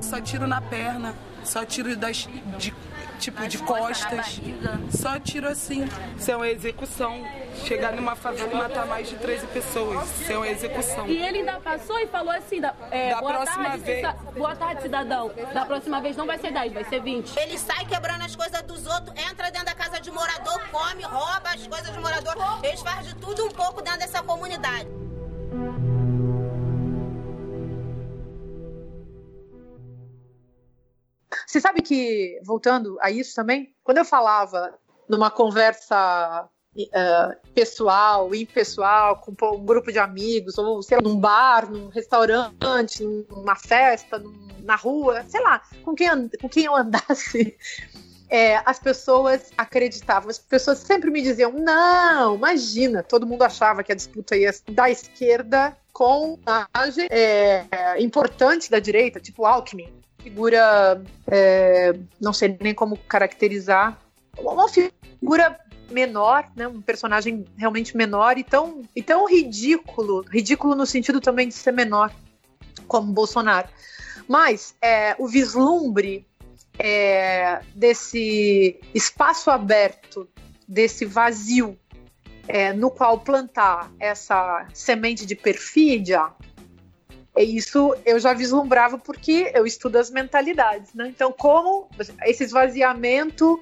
Speaker 9: Só tiro na perna, só tiro das, de, tipo de costas. Só tiro assim. Isso é uma execução. Chegar numa favela e matar mais de 13 pessoas. Isso é uma execução.
Speaker 10: E ele ainda passou e falou assim: da, é,
Speaker 9: da
Speaker 10: boa
Speaker 9: próxima
Speaker 10: tarde,
Speaker 9: vez.
Speaker 10: Boa tarde, cidadão. Da próxima vez não vai ser 10, vai ser 20.
Speaker 11: Ele sai quebrando as coisas dos outros, entra dentro da casa de morador, come, rouba as coisas de morador. Eles fazem de tudo um pouco dentro dessa comunidade.
Speaker 3: Você sabe que, voltando a isso também, quando eu falava numa conversa uh, pessoal, impessoal, com um grupo de amigos, ou sei lá, num bar, num restaurante, numa festa, num, na rua, sei lá, com quem, com quem eu andasse, é, (laughs) as pessoas acreditavam, as pessoas sempre me diziam: não, imagina, todo mundo achava que a disputa ia da esquerda com a é, importante da direita, tipo Alckmin figura, é, não sei nem como caracterizar, uma figura menor, né, um personagem realmente menor e tão, e tão ridículo, ridículo no sentido também de ser menor, como Bolsonaro. Mas é, o vislumbre é, desse espaço aberto, desse vazio é, no qual plantar essa semente de perfídia E isso eu já vislumbrava porque eu estudo as mentalidades, né? Então, como esse esvaziamento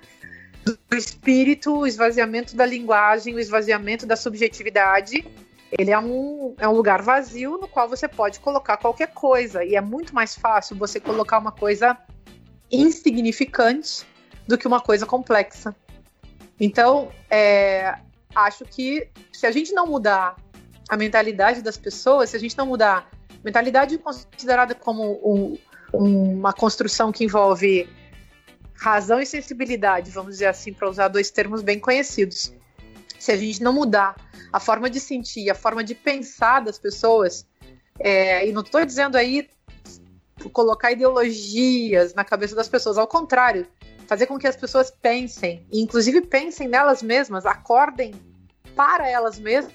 Speaker 3: do espírito, o esvaziamento da linguagem, o esvaziamento da subjetividade, ele é um, é um lugar vazio no qual você pode colocar qualquer coisa. E é muito mais fácil você colocar uma coisa insignificante do que uma coisa complexa. Então, é, acho que se a gente não mudar a mentalidade das pessoas, se a gente não mudar mentalidade considerada como um, uma construção que envolve razão e sensibilidade, vamos dizer assim, para usar dois termos bem conhecidos. Se a gente não mudar a forma de sentir, a forma de pensar das pessoas, é, e não estou dizendo aí colocar ideologias na cabeça das pessoas, ao contrário, fazer com que as pessoas pensem, inclusive pensem nelas mesmas, acordem para elas mesmas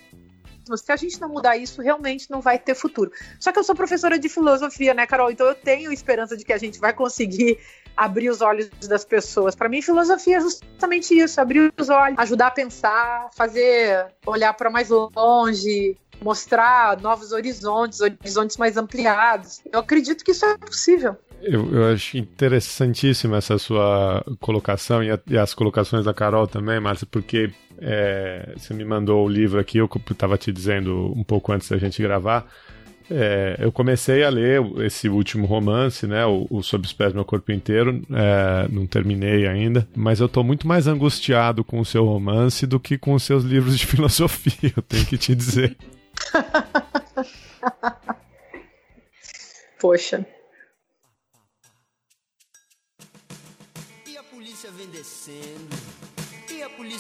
Speaker 3: se a gente não mudar isso, realmente não vai ter futuro. Só que eu sou professora de filosofia, né, Carol? Então eu tenho esperança de que a gente vai conseguir (laughs) abrir os olhos das pessoas. Para mim, filosofia é justamente isso: abrir os olhos, ajudar a pensar, fazer olhar para mais longe, mostrar novos horizontes, horizontes mais ampliados. Eu acredito que isso é possível.
Speaker 2: Eu, eu acho interessantíssima essa sua colocação e, a, e, as colocações da Carol também, Márcia, porque é, você me mandou o livro aqui, eu estava te dizendo um pouco antes da gente gravar. É, eu comecei a ler esse último romance, né, o, o Sob os Pés Meu Corpo Inteiro, é, não terminei ainda, mas eu estou muito mais angustiado com o seu romance do que com os seus livros de (laughs) filosofia, eu tenho que te dizer. (laughs)
Speaker 3: Poxa.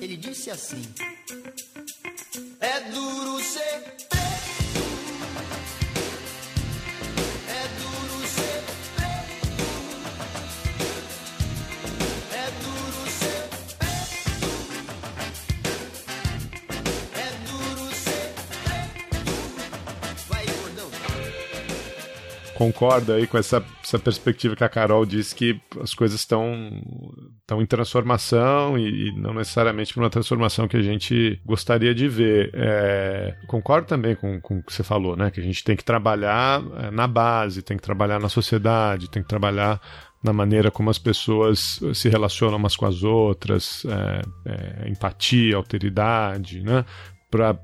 Speaker 12: Ele disse assim: É duro ser
Speaker 2: concorda aí com essa, essa perspectiva que a Carol disse que as coisas estão estão em transformação e, e, não necessariamente uma transformação que a gente gostaria de ver. É, concordo também com, com o que você falou, né? Que a gente tem que trabalhar é, na base, tem que trabalhar na sociedade, tem que trabalhar na maneira como as pessoas se relacionam umas com as outras, é, é, empatia, alteridade, né? pra,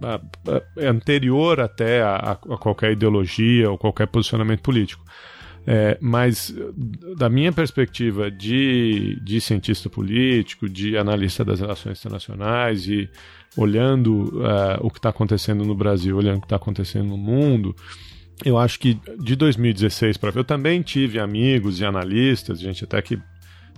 Speaker 2: é anterior até a, a, qualquer ideologia ou qualquer posicionamento político. É, mas, da minha perspectiva de, de cientista político, de analista das relações internacionais e olhando uh, o que está acontecendo no Brasil, olhando o que está acontecendo no mundo, eu acho que de 2016 para eu também tive amigos e analistas, gente até que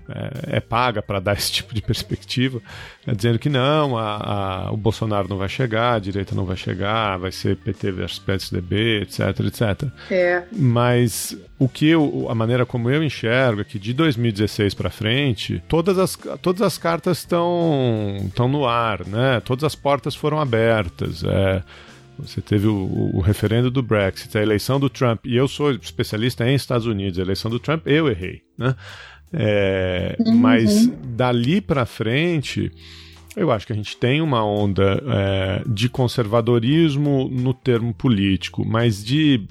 Speaker 2: é, é paga para dar (laughs) esse tipo de perspectiva, né, dizendo que não, a, a, o Bolsonaro não vai chegar, a direita não vai chegar, vai ser PT versus PSDB, etc, etc.
Speaker 3: É.
Speaker 2: Mas o que eu, a maneira como eu enxergo é que de 2016 para frente, todas as, todas as cartas estão estão no ar, né? Todas as portas foram abertas. É, você teve o, o, referendo do Brexit, a eleição do Trump, e eu sou especialista em Estados Unidos, a eleição do Trump eu errei, né? É, uhum. Mas dali para frente, eu acho que a gente tem uma onda é, de conservadorismo no termo político, mas de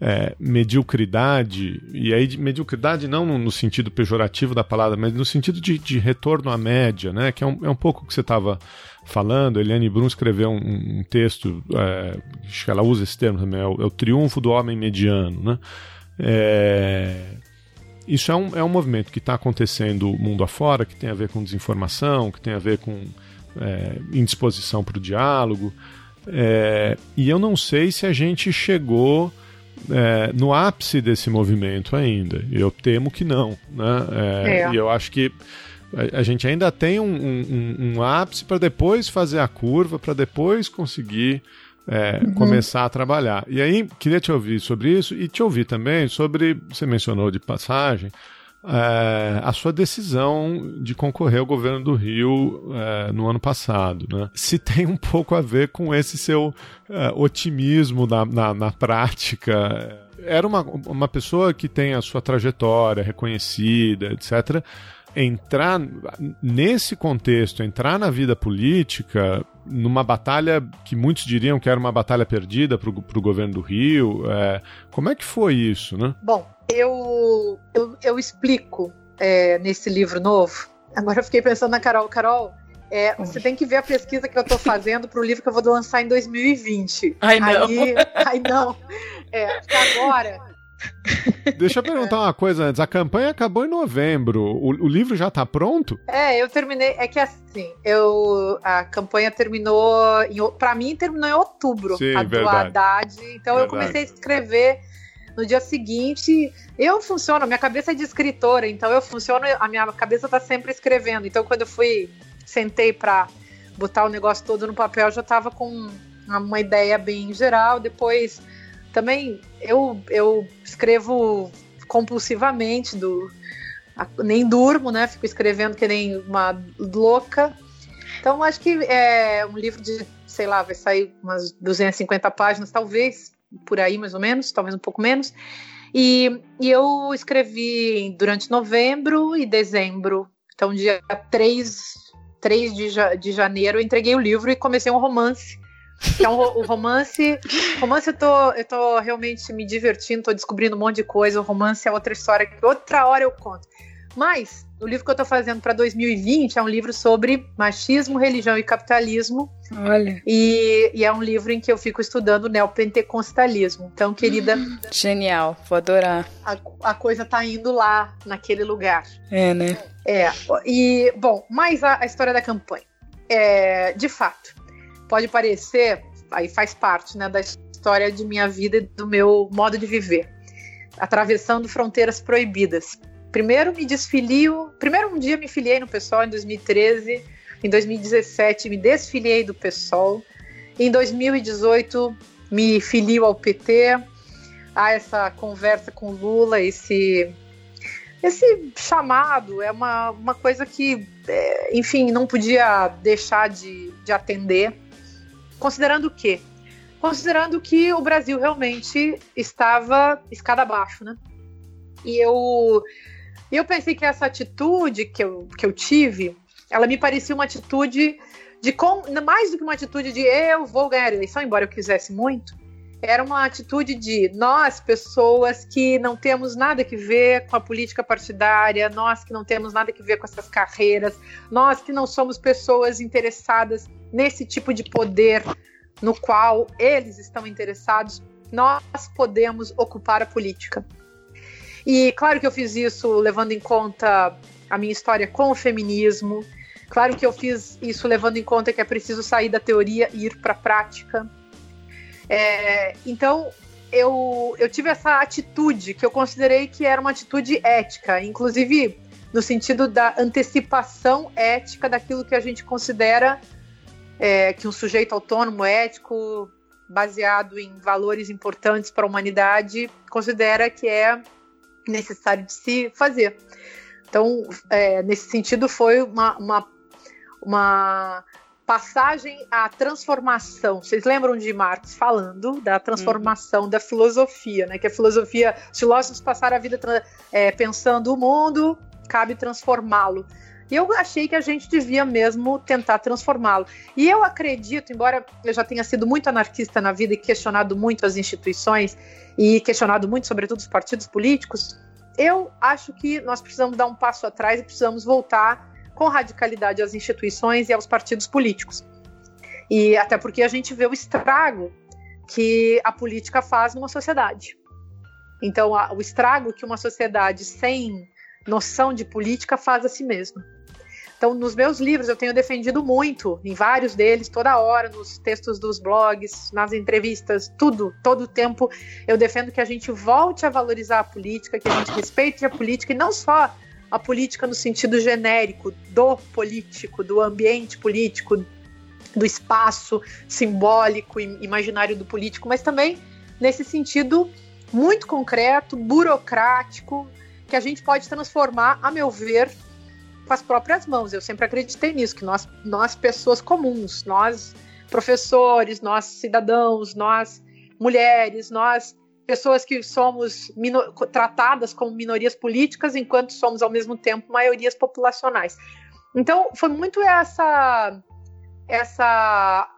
Speaker 2: é, mediocridade, e aí de mediocridade não no, no, sentido pejorativo da palavra, mas no sentido de, de retorno à média, né? Que é um, é um pouco o que você estava falando. Eliane Brum escreveu um, um texto, é, acho que ela usa esse termo também, é o, é o triunfo do homem mediano, né? É, isso é um, é um movimento que está acontecendo mundo afora, que tem a ver com desinformação, que tem a ver com é, indisposição para o diálogo. É, e eu não sei se a gente chegou é, no ápice desse movimento ainda. Eu temo que não. Né? É, é. E eu acho que a, a gente ainda tem um, um, um ápice para depois fazer a curva, para depois conseguir é, uhum. começar a trabalhar. E aí, queria te ouvir sobre isso e te ouvir também sobre, você mencionou de passagem, é, a sua decisão de concorrer ao governo do Rio é, no ano passado. Né? Se tem um pouco a ver com esse seu é, otimismo na, na, na prática. Era uma, uma pessoa que tem a sua trajetória reconhecida, etc entrar nesse contexto, entrar na vida política, numa batalha que muitos diriam que era uma batalha perdida para o governo do Rio. É, como é que foi isso, né?
Speaker 3: Bom, eu, eu, eu explico é, nesse livro novo. Agora eu fiquei pensando na Carol. Carol, é, você tem que ver a pesquisa que eu estou fazendo para o livro que eu vou lançar em 2020.
Speaker 4: Ai, não.
Speaker 3: Aí, ai, não. É, agora (laughs)
Speaker 2: Deixa eu perguntar uma coisa antes. A campanha acabou em novembro. O, o livro já está pronto?
Speaker 3: É, eu terminei. É que assim, eu a campanha terminou. Para mim, terminou em outubro.
Speaker 2: Sim,
Speaker 3: a
Speaker 2: verdade.
Speaker 3: do Haddad. Então verdade. eu comecei a escrever no dia seguinte. Eu funciono, minha cabeça é de escritora, então eu funciono, a minha cabeça está sempre escrevendo. Então quando eu fui, sentei para botar o negócio todo no papel, eu já estava com uma ideia bem geral. Depois também eu, eu escrevo compulsivamente, do, nem durmo, né? Fico escrevendo que nem uma louca. Então, acho que é um livro de, sei lá, vai sair umas 250 páginas, talvez, por aí mais ou menos, talvez um pouco menos. E, e eu escrevi durante novembro e dezembro. Então, dia 3, 3 de, de janeiro, eu entreguei o livro e comecei um romance é um, o romance. Romance eu tô, eu tô realmente me divertindo, tô descobrindo um monte de coisa. O romance é outra história que outra hora eu conto. Mas o livro que eu tô fazendo para 2020 é um livro sobre machismo, religião e capitalismo.
Speaker 4: Olha.
Speaker 3: E, e é um livro em que eu fico estudando neopentecostalismo. Então, querida.
Speaker 4: Genial, vou adorar.
Speaker 3: A, a coisa tá indo lá, naquele lugar.
Speaker 4: É, né?
Speaker 3: É. E, bom, mais a, a história da campanha. É, de fato, pode parecer, aí faz parte né, da história de minha vida e do meu modo de viver, atravessando fronteiras proibidas. Primeiro me desfilio, primeiro um dia me filiei no PSOL em 2013, em 2017 me desfiliei do PSOL, em 2018 me filio ao PT, há essa conversa com Lula, esse esse chamado é uma, uma coisa que, é, enfim, não podia deixar de, de atender. Considerando o quê? Considerando que o Brasil realmente estava escada abaixo, né? E eu, eu pensei que essa atitude que eu, que eu tive, ela me parecia uma atitude de com, mais do que uma atitude de eu vou ganhar a eleição, embora eu quisesse muito, era uma atitude de nós, pessoas que não temos nada que ver com a política partidária, nós que não temos nada que ver com essas carreiras, nós que não somos pessoas interessadas nesse tipo de poder no qual eles estão interessados, nós podemos ocupar a política. E claro que eu fiz isso levando em conta a minha história com o feminismo. Claro que eu fiz isso levando em conta que é preciso sair da teoria e ir para a prática. É, então, eu, eu tive essa atitude que eu considerei que era uma atitude ética, inclusive no sentido da antecipação ética daquilo que a gente considera é, que um sujeito autônomo, ético, baseado em valores importantes para a humanidade, considera que é necessário de se fazer. Então, é, nesse sentido, foi uma, uma, uma passagem à transformação. Vocês lembram de Marx falando da transformação uhum. da filosofia, né? Que a filosofia, os filósofos passaram a vida é, pensando o mundo, cabe transformá-lo. E eu achei que a gente devia mesmo tentar transformá-lo. E eu acredito, embora eu já tenha sido muito anarquista na vida e questionado muito as instituições e questionado muito, sobretudo, os partidos políticos, eu acho que nós precisamos dar um passo atrás e precisamos voltar com radicalidade às instituições e aos partidos políticos. E até porque a gente vê o estrago que a política faz numa sociedade. Então, a, o estrago que uma sociedade sem noção de política faz a si mesma. Então, nos meus livros, eu tenho defendido muito, em vários deles, toda hora, nos textos dos blogs, nas entrevistas, tudo, todo o tempo, eu defendo que a gente volte a valorizar a política, que a gente respeite a política, e não só a política no sentido genérico do político, do ambiente político, do espaço simbólico e imaginário do político, mas também nesse sentido muito concreto, burocrático, que a gente pode transformar, a meu ver, com as próprias mãos. Eu sempre acreditei nisso, que nós, nós pessoas comuns, nós professores, nós cidadãos, nós mulheres, nós pessoas que somos tratadas como minorias políticas, enquanto somos ao mesmo tempo maiorias populacionais. Então, foi muito essa essa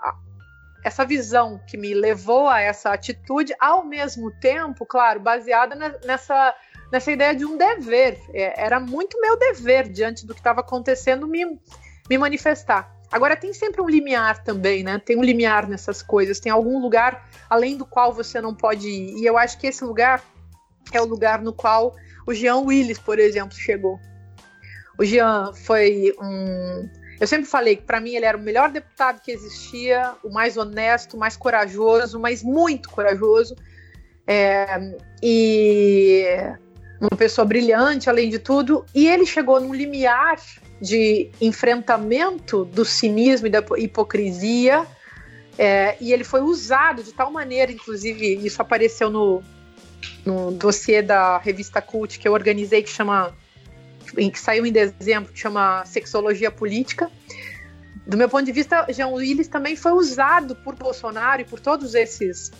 Speaker 3: essa visão que me levou a essa atitude, ao mesmo tempo, claro, baseada nessa nessa ideia de um dever. É, era muito meu dever diante do que estava acontecendo me me manifestar. Agora tem sempre um limiar também, né? Tem um limiar nessas coisas, tem algum lugar além do qual você não pode ir. E eu acho que esse lugar é o lugar no qual o Jean Willis, por exemplo, chegou. O Jean foi um. Eu sempre falei que para mim ele era o melhor deputado que existia, o mais honesto, o mais corajoso, mas muito corajoso. É, e uma pessoa brilhante, além de tudo. E ele chegou num limiar de enfrentamento do cinismo e da hipocrisia, é, e ele foi usado de tal maneira, inclusive, isso apareceu no, no dossiê da revista Cult que eu organizei, que chama que saiu em dezembro, que chama Sexologia Política. Do meu ponto de vista, Jean Willis também foi usado por Bolsonaro e por todos esses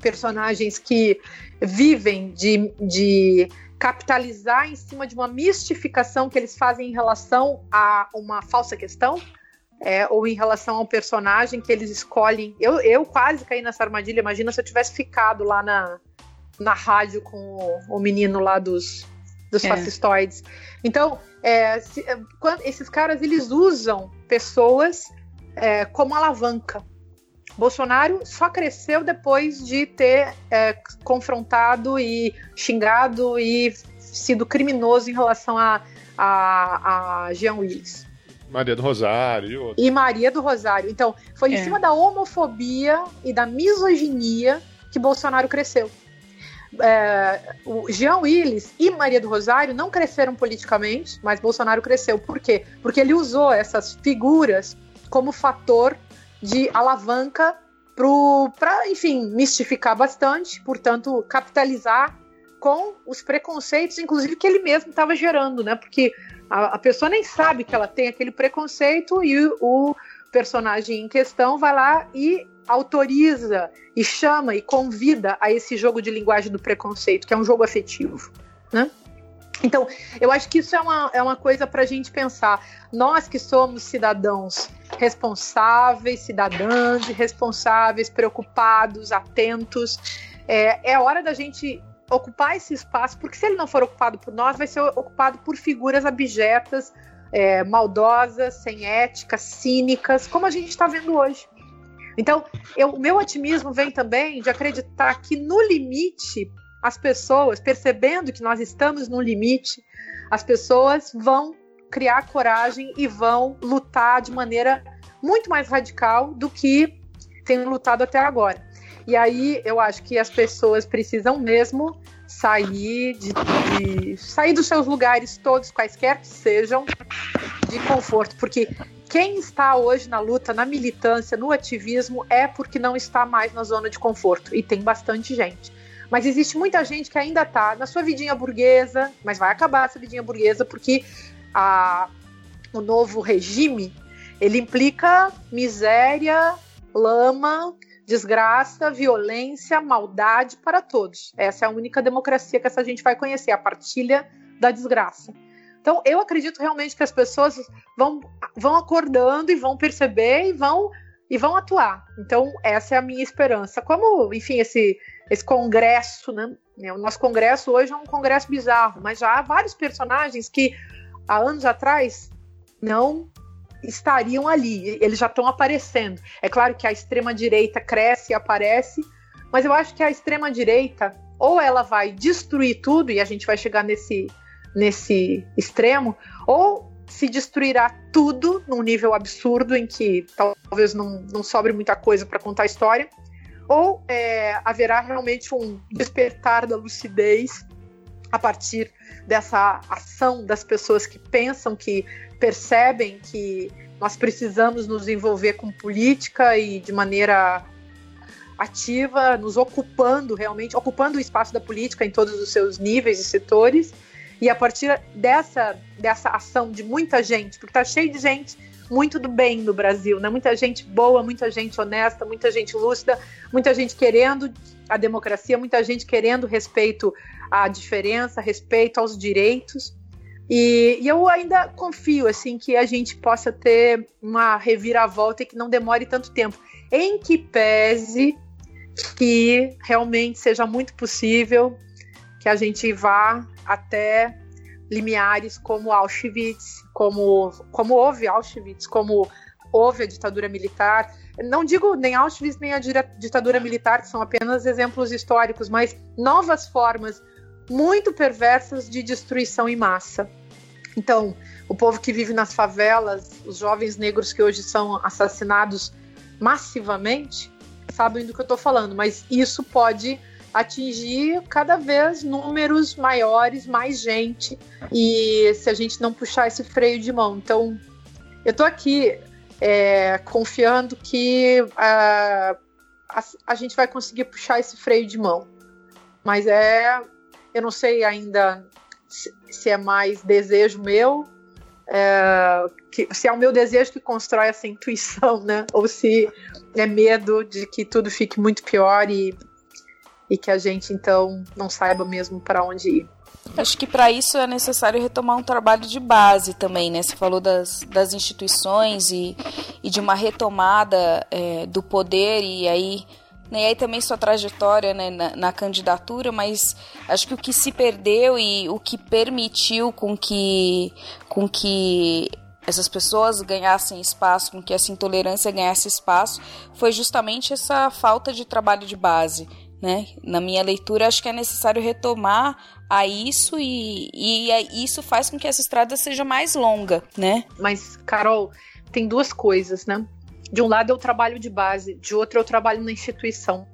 Speaker 3: personagens que vivem de, de capitalizar em cima de uma mistificação que eles fazem em relação a uma falsa questão, é, ou em relação ao personagem que eles escolhem. Eu, eu quase caí nessa armadilha. Imagina se eu tivesse ficado lá na, na rádio com o, o menino lá dos, dos é. fascistoides. Então, é, se, é, quando, esses caras eles usam pessoas é, como alavanca. Bolsonaro só cresceu depois de ter é, confrontado e xingado e sido criminoso em relação a, a, a Jean Willis.
Speaker 2: Maria do Rosário
Speaker 3: e. E Maria do Rosário. Então, foi em é. cima da homofobia e da misoginia que Bolsonaro cresceu. É, o Jean Willis e Maria do Rosário não cresceram politicamente, mas Bolsonaro cresceu. Por quê? Porque ele usou essas figuras como fator de alavanca para, enfim, mistificar bastante, portanto, capitalizar com os preconceitos, inclusive que ele mesmo estava gerando, né? Porque a, a, pessoa nem sabe que ela tem aquele preconceito e o, o personagem em questão vai lá e autoriza e chama e convida a esse jogo de linguagem do preconceito, que é um jogo afetivo, né? Então, eu acho que isso é uma, é uma coisa para a gente pensar. Nós que somos cidadãos responsáveis, cidadãs responsáveis, preocupados, atentos, é, é hora da gente ocupar esse espaço, porque se ele não for ocupado por nós, vai ser ocupado por figuras abjetas, é, maldosas, sem ética, cínicas, como a gente está vendo hoje. Então, o meu otimismo vem também de acreditar que no limite as pessoas, percebendo que nós estamos no limite, as pessoas vão criar coragem e vão lutar de maneira muito mais radical do que têm lutado até agora. E aí eu acho que as pessoas precisam mesmo sair de, de, sair dos seus lugares todos quaisquer que sejam de conforto, porque quem está hoje na luta, na militância, no ativismo é porque não está mais na zona de conforto e tem bastante gente. Mas existe muita gente que ainda está na sua vidinha burguesa, mas vai acabar essa vidinha burguesa porque a, o novo regime ele implica miséria, lama, desgraça, violência, maldade para todos. Essa é a única democracia que essa gente vai conhecer, a partilha da desgraça. Então, eu acredito realmente que as pessoas vão, vão acordando e vão perceber e vão e vão atuar. Então, essa é a minha esperança. Como, enfim, esse esse congresso, né? O nosso congresso hoje é um congresso bizarro, mas já há vários personagens que há anos atrás não estariam ali, eles já estão aparecendo. É claro que a extrema-direita cresce e aparece, mas eu acho que a extrema-direita, ou ela vai destruir tudo, e a gente vai chegar nesse, nesse extremo, ou se destruirá tudo num nível absurdo em que talvez não, não sobre muita coisa para contar a história, ou é, haverá realmente um despertar da lucidez a partir dessa ação das pessoas que pensam, que percebem que nós precisamos nos envolver com política e de maneira ativa, nos ocupando realmente, ocupando o espaço da política em todos os seus níveis e setores. E a partir dessa, dessa ação de muita gente, porque está cheio de gente muito do bem no Brasil, né? Muita gente boa, muita gente honesta, muita gente lúcida, muita gente querendo a democracia, muita gente querendo respeito à diferença, respeito aos direitos. E, e, eu ainda confio assim que a gente possa ter uma reviravolta e que não demore tanto tempo, em que pese que realmente seja muito possível que a gente vá até limiares como Auschwitz, como, como houve Auschwitz, como houve a ditadura militar. Não digo nem Auschwitz nem a ditadura militar, que são apenas exemplos históricos, mas novas formas muito perversas de destruição em massa. Então, o povo que vive nas favelas, os jovens negros que hoje são assassinados massivamente, sabem do que eu estou falando, mas isso pode atingir cada vez números maiores, mais gente, e se a gente não puxar esse freio de mão. Então, eu estou aqui é, confiando que uh, a, a gente vai conseguir puxar esse freio de mão. Mas é. Eu não sei ainda se, se é mais desejo meu, é, que, se é o meu desejo que constrói essa intuição, né? Ou se é medo de que tudo fique muito pior e e que a gente então não saiba mesmo para onde ir.
Speaker 4: Acho que para isso é necessário retomar um trabalho de base também, né? Você falou das, das instituições e, e de uma retomada é, do poder e aí né, e aí também sua trajetória né, na, na, candidatura, mas acho que o que se perdeu e o que permitiu com que, com que essas pessoas ganhassem espaço, com que essa intolerância ganhasse espaço, foi justamente essa falta de trabalho de base né? Na minha leitura, acho que é necessário retomar a isso e, e isso faz com que essa estrada seja mais longa, né?
Speaker 3: Mas, Carol, tem duas coisas, né? De um lado é o trabalho de base, de outro é o trabalho na instituição.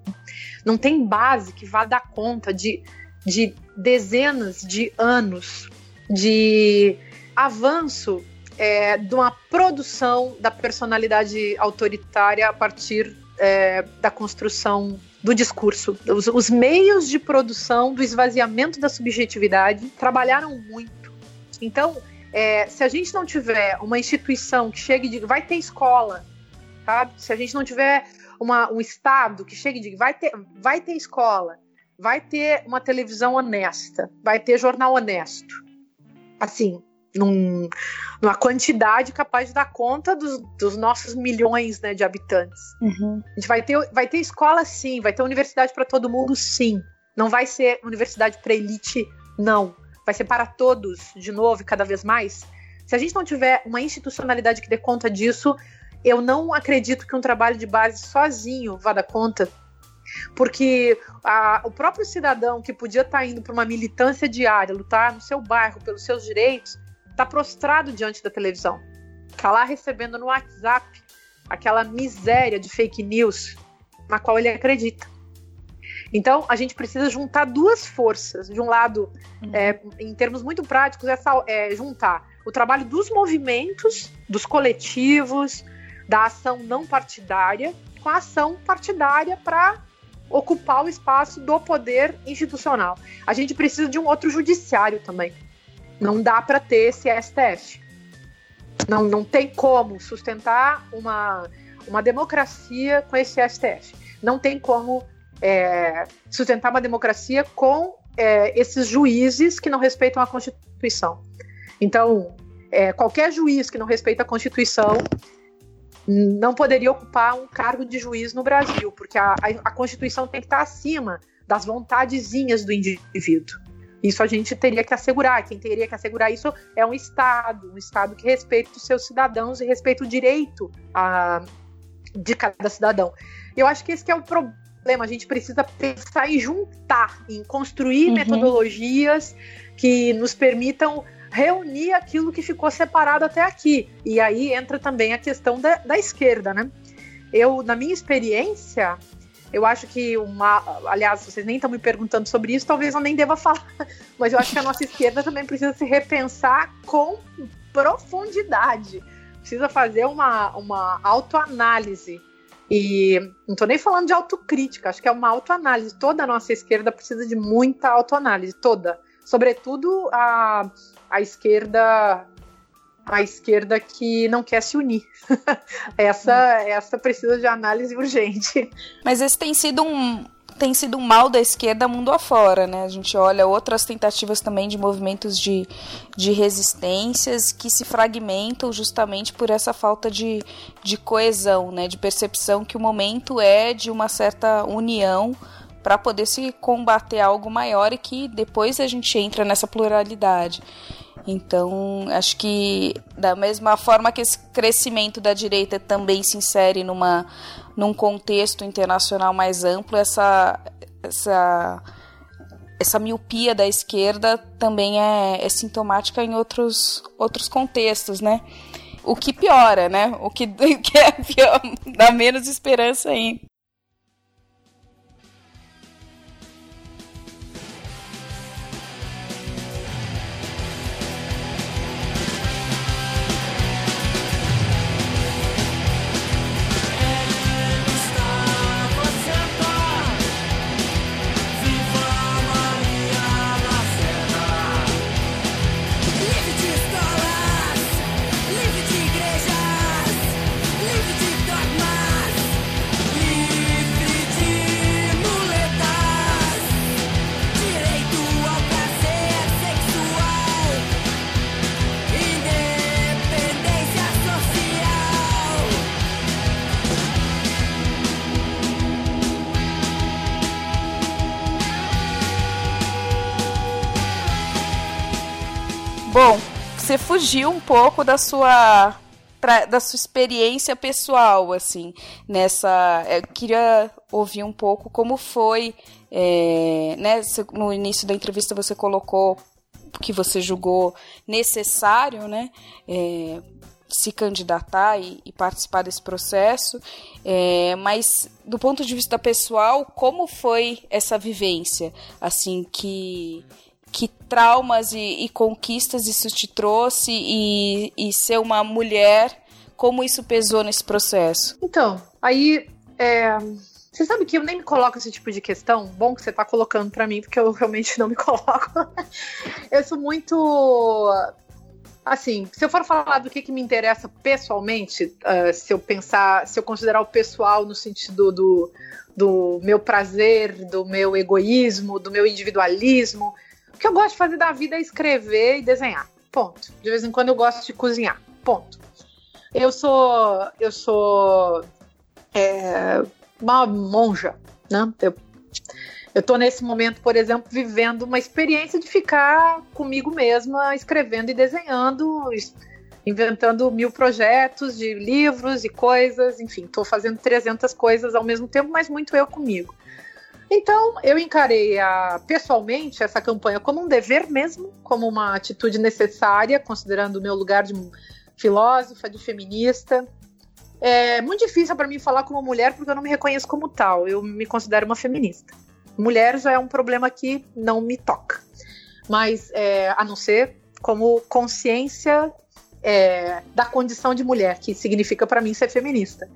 Speaker 3: Não tem base que vá dar conta de, de dezenas de anos de avanço é, de uma produção da personalidade autoritária a partir é, da construção do discurso. Os, os meios de produção do esvaziamento da subjetividade trabalharam muito. Então, é, se a gente não tiver uma instituição que chegue de vai ter escola, sabe? Se a gente não tiver uma, um estado que chegue de vai ter, vai ter escola, vai ter uma televisão honesta, vai ter jornal honesto. Assim, num, numa quantidade capaz de dar conta dos, dos nossos milhões né, de habitantes. Uhum. A gente vai ter, vai ter escola sim, vai ter universidade para todo mundo sim. Não vai ser universidade para elite, não. Vai ser para todos, de novo, e cada vez mais. Se a gente não tiver uma institucionalidade que dê conta disso, eu não acredito que um trabalho de base sozinho vá dar conta. Porque a, o próprio cidadão que podia estar tá indo para uma militância diária, lutar no seu bairro pelos seus direitos, está prostrado diante da televisão, está lá recebendo no WhatsApp aquela miséria de fake news na qual ele acredita. Então, a gente precisa juntar duas forças. De um lado, uhum. é, em termos muito práticos, é, é juntar o trabalho dos movimentos, dos coletivos, da ação não partidária, com a ação partidária para ocupar o espaço do poder institucional. A gente precisa de um outro judiciário também. Não dá para ter esse STF. Não, não tem como sustentar uma, uma democracia com esse STF. Não tem como é, sustentar uma democracia com é, esses juízes que não respeitam a Constituição. Então, é, qualquer juiz que não respeita a Constituição não poderia ocupar um cargo de juiz no Brasil, porque a, a, a Constituição tem que estar acima das vontadezinhas do indivíduo. Isso a gente teria que assegurar. Quem teria que assegurar isso é um Estado, um Estado que respeita os seus cidadãos e respeita o direito a, de cada cidadão. Eu acho que esse é o problema. A gente precisa pensar em juntar, em construir uhum. metodologias que nos permitam reunir aquilo que ficou separado até aqui. E aí entra também a questão da, da esquerda, né? Eu, na minha experiência, Eu acho que uma. Aliás, vocês nem estão me perguntando sobre isso, talvez eu nem deva falar. (laughs) Mas eu acho que a nossa esquerda também precisa se repensar com profundidade. Precisa fazer uma, uma autoanálise. E não estou nem falando de autocrítica, acho que é uma autoanálise. Toda a nossa esquerda precisa de muita autoanálise, toda. Sobretudo a, a esquerda a esquerda que não quer se unir. (laughs) essa, essa precisa de análise urgente.
Speaker 4: Mas esse tem sido um tem sido um mal da esquerda mundo afora, né? A gente olha outras tentativas também de movimentos de, de resistências que se fragmentam justamente por essa falta de, de coesão, né? De percepção que o momento é de uma certa união para poder se combater algo maior e que depois a gente entra nessa pluralidade. Então, acho que da mesma forma que esse crescimento da direita também se insere numa, num contexto internacional mais amplo, essa, essa, essa miopia da esquerda também é, é sintomática em outros, outros contextos, né? O que piora, né? O que, (laughs) que é pior, dá menos esperança ainda. Você fugiu um pouco da sua da sua experiência pessoal, assim, nessa. Eu queria ouvir um pouco como foi, é, né? No início da entrevista você colocou que você julgou necessário, né? É, se candidatar e, e, participar desse processo, é, mas do ponto de vista pessoal, como foi essa vivência, assim que que traumas e, e, conquistas isso te trouxe e, e ser uma mulher, como isso pesou nesse processo?
Speaker 3: Então, aí é, você sabe que eu nem me coloco esse tipo de questão. Bom que você está colocando para mim, porque eu realmente não me (laughs) coloco. eu sou muito. Assim, se eu for falar do que, que me interessa pessoalmente, uh, se eu pensar, se eu considerar o pessoal no sentido do, do meu prazer, do meu egoísmo, do meu individualismo, que eu gosto de fazer da vida é escrever e desenhar. Ponto. De vez em quando eu gosto de cozinhar. Ponto. Eu sou. Eu sou. É, uma monja, né? Eu, eu tô nesse momento, por exemplo, vivendo uma experiência de ficar comigo mesma, escrevendo e desenhando, inventando mil projetos de livros e coisas, enfim, tô fazendo 300 coisas ao mesmo tempo, mas muito eu comigo. Então, eu encarei a, pessoalmente essa campanha como um dever mesmo, como uma atitude necessária, considerando o meu lugar de filósofa, de feminista. É muito difícil para mim falar como mulher porque eu não me reconheço como tal. Eu me considero uma feminista. Mulher já é um problema que não me toca. Mas, é, a não ser como consciência é, da condição de mulher, que significa para mim ser feminista.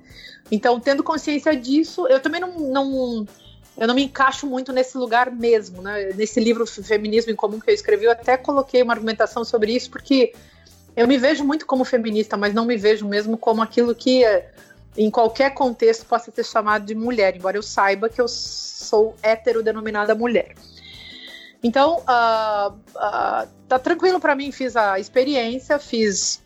Speaker 3: Então, tendo consciência disso, eu também não, não eu não me encaixo muito nesse lugar mesmo, né? Nesse livro Feminismo em Comum que eu escrevi, eu até coloquei uma argumentação sobre isso, porque eu me vejo muito como feminista, mas não me vejo mesmo como aquilo que em qualquer contexto possa ser chamado de mulher, embora eu saiba que eu sou hétero denominada mulher. Então, uh, uh, tá tranquilo para mim, fiz a experiência, fiz.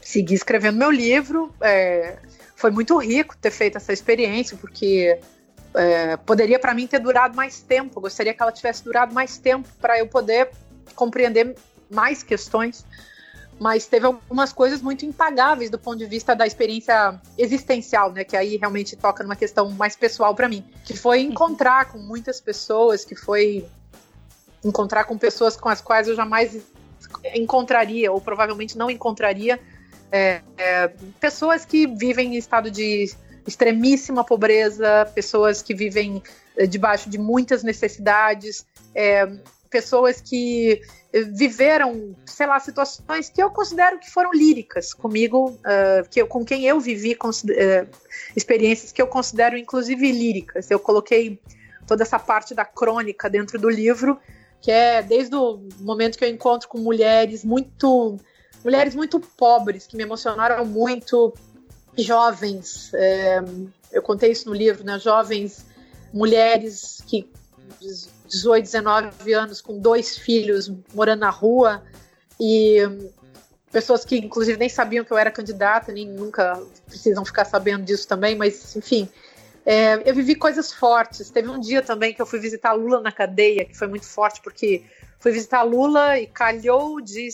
Speaker 3: Segui escrevendo meu livro. É, foi muito rico ter feito essa experiência, porque é, poderia para mim ter durado mais tempo. Gostaria que ela tivesse durado mais tempo para eu poder compreender mais questões. Mas teve algumas coisas muito impagáveis do ponto de vista da experiência existencial, né? Que aí realmente toca numa questão mais pessoal para mim, que foi encontrar com muitas pessoas, que foi encontrar com pessoas com as quais eu jamais encontraria ou provavelmente não encontraria é, é, pessoas que vivem em estado de extremíssima pobreza, pessoas que vivem eh, debaixo de muitas necessidades, é, pessoas que eh, viveram, sei lá, situações que eu considero que foram líricas comigo, uh, que eu, com quem eu vivi uh, experiências que eu considero inclusive líricas. Eu coloquei toda essa parte da crônica dentro do livro, que é desde o momento que eu encontro com mulheres muito mulheres muito pobres que me emocionaram muito, jovens. É, eu contei isso no livro, né? Jovens mulheres que 18, 19 anos com dois filhos morando na rua e pessoas que inclusive nem sabiam que eu era candidata, nem nunca precisam ficar sabendo disso também, mas enfim, é, eu vivi coisas fortes. Teve um dia também que eu fui visitar Lula na cadeia, que foi muito forte, porque fui visitar Lula e calhou de,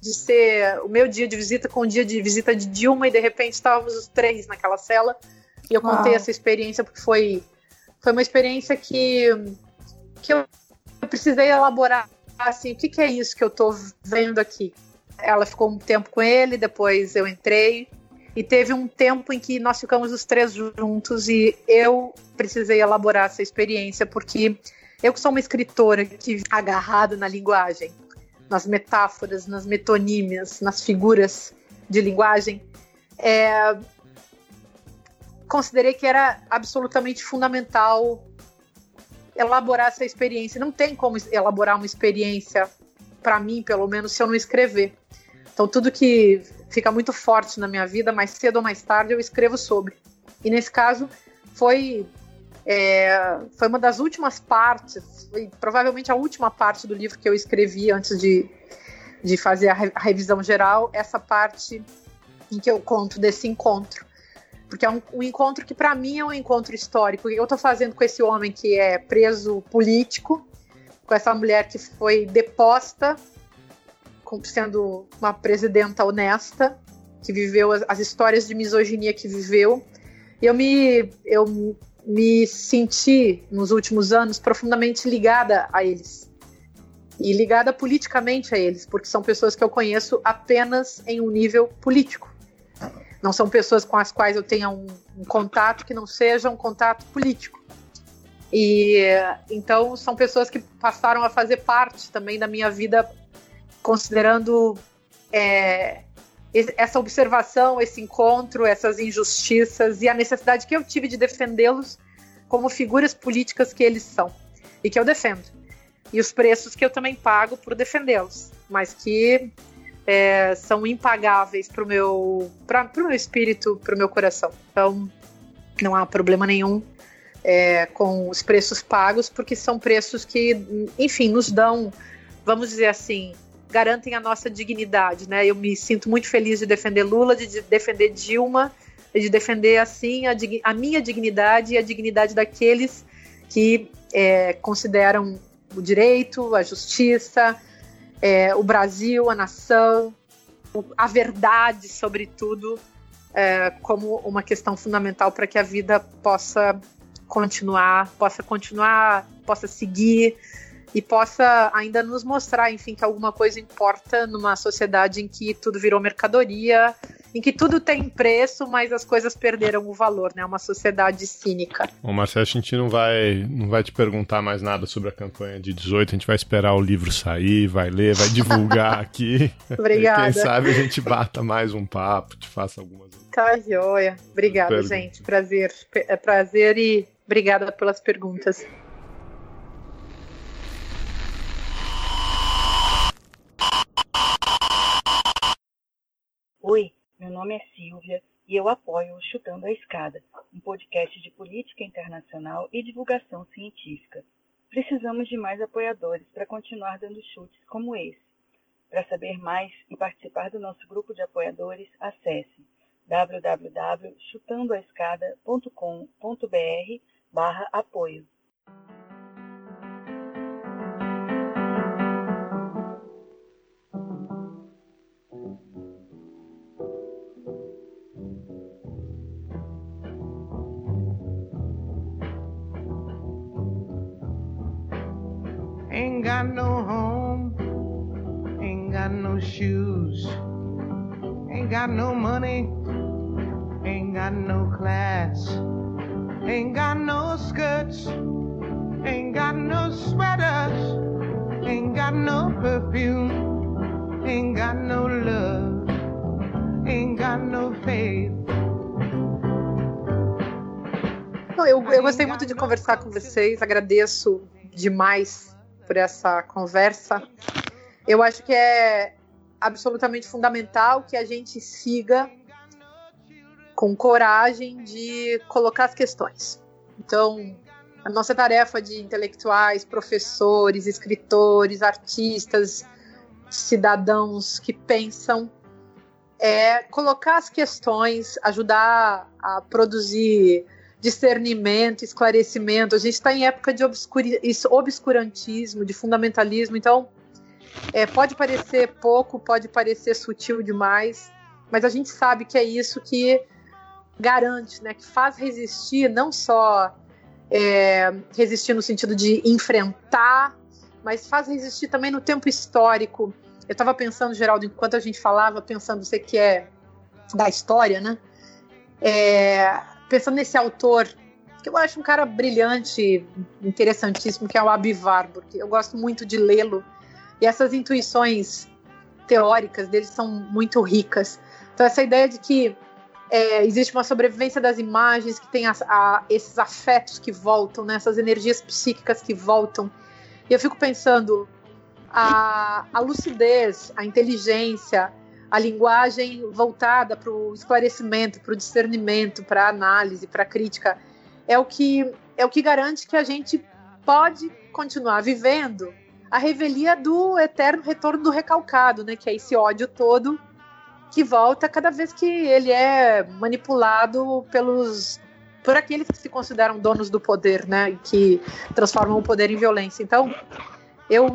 Speaker 3: de ser o meu dia de visita com o dia de visita de Dilma, e de repente estávamos os três naquela cela. E eu contei Uau. essa experiência porque foi, foi uma experiência que, que eu, eu precisei elaborar assim, o que, que é isso que eu estou vendo aqui? Ela ficou um tempo com ele, depois eu entrei, e teve um tempo em que nós ficamos os três juntos e eu precisei elaborar essa experiência, porque eu que sou uma escritora que agarrada na linguagem, nas metáforas, nas metonímias, nas figuras de linguagem, é, considerei que era absolutamente fundamental elaborar essa experiência. Não tem como elaborar uma experiência, para mim, pelo menos, se eu não escrever. Então, tudo que fica muito forte na minha vida, mais cedo ou mais tarde eu escrevo sobre. E nesse caso foi é, foi uma das últimas partes, foi provavelmente a última parte do livro que eu escrevi antes de, de fazer a, re, a revisão geral, essa parte em que eu conto desse encontro. Porque é um, um encontro que para mim é um encontro histórico. O que eu estou fazendo com esse homem que é preso político, com essa mulher que foi deposta sendo uma presidenta honesta, que viveu as, as histórias de misoginia que viveu. E eu me, eu me senti, nos últimos anos, profundamente ligada a eles. E ligada politicamente a eles, porque são pessoas que eu conheço apenas em um nível político. Não são pessoas com as quais eu tenha um, um contato que não seja um contato político. E então são pessoas que passaram a fazer parte também da minha vida considerando é, essa observação, esse encontro, essas injustiças e a necessidade que eu tive de defendê-los como figuras políticas que eles são e que eu defendo. E os preços que eu também pago por defendê-los, mas que é, são impagáveis para o meu, meu espírito, para o meu coração. Então, não há problema nenhum é, com os preços pagos, porque são preços que, enfim, nos dão, vamos dizer assim, garantem a nossa dignidade, né? Eu me sinto muito feliz de defender Lula, de defender Dilma, de defender assim a, a minha dignidade e a dignidade daqueles que é, consideram o direito, a justiça, é, o Brasil, a nação, a verdade, sobretudo, é, como uma questão fundamental para que a vida possa continuar, possa continuar, possa seguir, e possa ainda nos mostrar, enfim, que alguma coisa importa numa sociedade em que tudo virou mercadoria, em que tudo tem preço, mas as coisas perderam o valor, né? Uma sociedade cínica.
Speaker 2: Bom, Marcelo, a gente não vai, não vai te perguntar mais nada sobre a campanha de 18, a gente vai esperar o livro sair, vai ler, vai divulgar (laughs) aqui.
Speaker 3: Obrigada.
Speaker 2: E quem sabe a gente bata mais um papo, te faça algumas.
Speaker 3: Tá joia. Obrigada, gente. Prazer. É prazer e obrigada pelas perguntas.
Speaker 13: Oi, meu nome é Silvia e eu apoio o Chutando a Escada, um podcast de política internacional e divulgação científica. Precisamos de mais apoiadores para continuar dando chutes como esse. Para saber mais e participar do nosso grupo de apoiadores, acesse www.chutandoaescada.com.br/apoio.
Speaker 14: Ain't got no home, ain't got no shoes, ain't got no money, Ain't got no class, ain't got no skirts, ain't got no sweaters, ain't got no perfume, ain't got no love, ain't got no faith.
Speaker 3: Não, eu, eu gostei muito de conversar com vocês, agradeço demais por essa conversa. Eu acho que é absolutamente fundamental que a gente siga com coragem de colocar as questões. Então, a nossa tarefa de intelectuais, professores, escritores, artistas, cidadãos que pensam é colocar as questões, ajudar a produzir discernimento, esclarecimento. A gente está em época de obscurantismo, de fundamentalismo, então é, pode parecer pouco, pode parecer sutil demais, mas a gente sabe que é isso que garante, né, que faz resistir, não só é, resistir no sentido de enfrentar, mas faz resistir também no tempo histórico. Eu estava pensando, Geraldo, enquanto a gente falava, pensando, você que é da história, né? É, pensando nesse autor, que eu acho um cara brilhante, interessantíssimo, que é o Abi Warburg. Eu gosto muito de lê-lo. E essas intuições teóricas dele são muito ricas. Então, essa ideia de que é, existe uma sobrevivência das imagens, que tem a, a, esses afetos que voltam, né, essas energias psíquicas que voltam. E eu fico pensando, a, a lucidez, a inteligência, a linguagem voltada para o esclarecimento, para o discernimento, para a análise, para a crítica, é o que é o que garante que a gente pode continuar vivendo a revelia do eterno retorno do recalcado, né? Que é esse ódio todo que volta cada vez que ele é manipulado pelos por aqueles que se consideram donos do poder, né? Que transformam o poder em violência. Então, eu,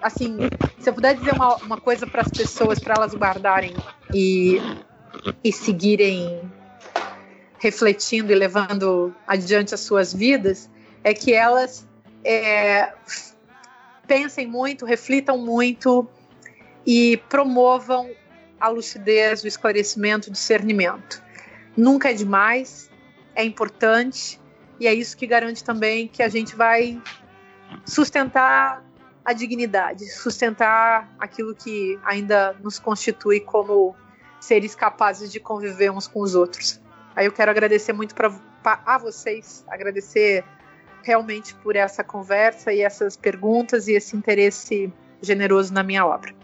Speaker 3: assim, se eu puder dizer uma, uma coisa para as pessoas, para elas guardarem e, e seguirem refletindo e levando adiante as suas vidas, é que elas é, pensem muito, reflitam muito e promovam a lucidez, o esclarecimento, o discernimento. Nunca é demais, é importante e é isso que garante também que a gente vai sustentar a dignidade, sustentar aquilo que ainda nos constitui como seres capazes de conviver uns com os outros. Aí eu quero agradecer muito pra, pra, a vocês, agradecer realmente por essa conversa e essas perguntas e esse interesse generoso na minha obra.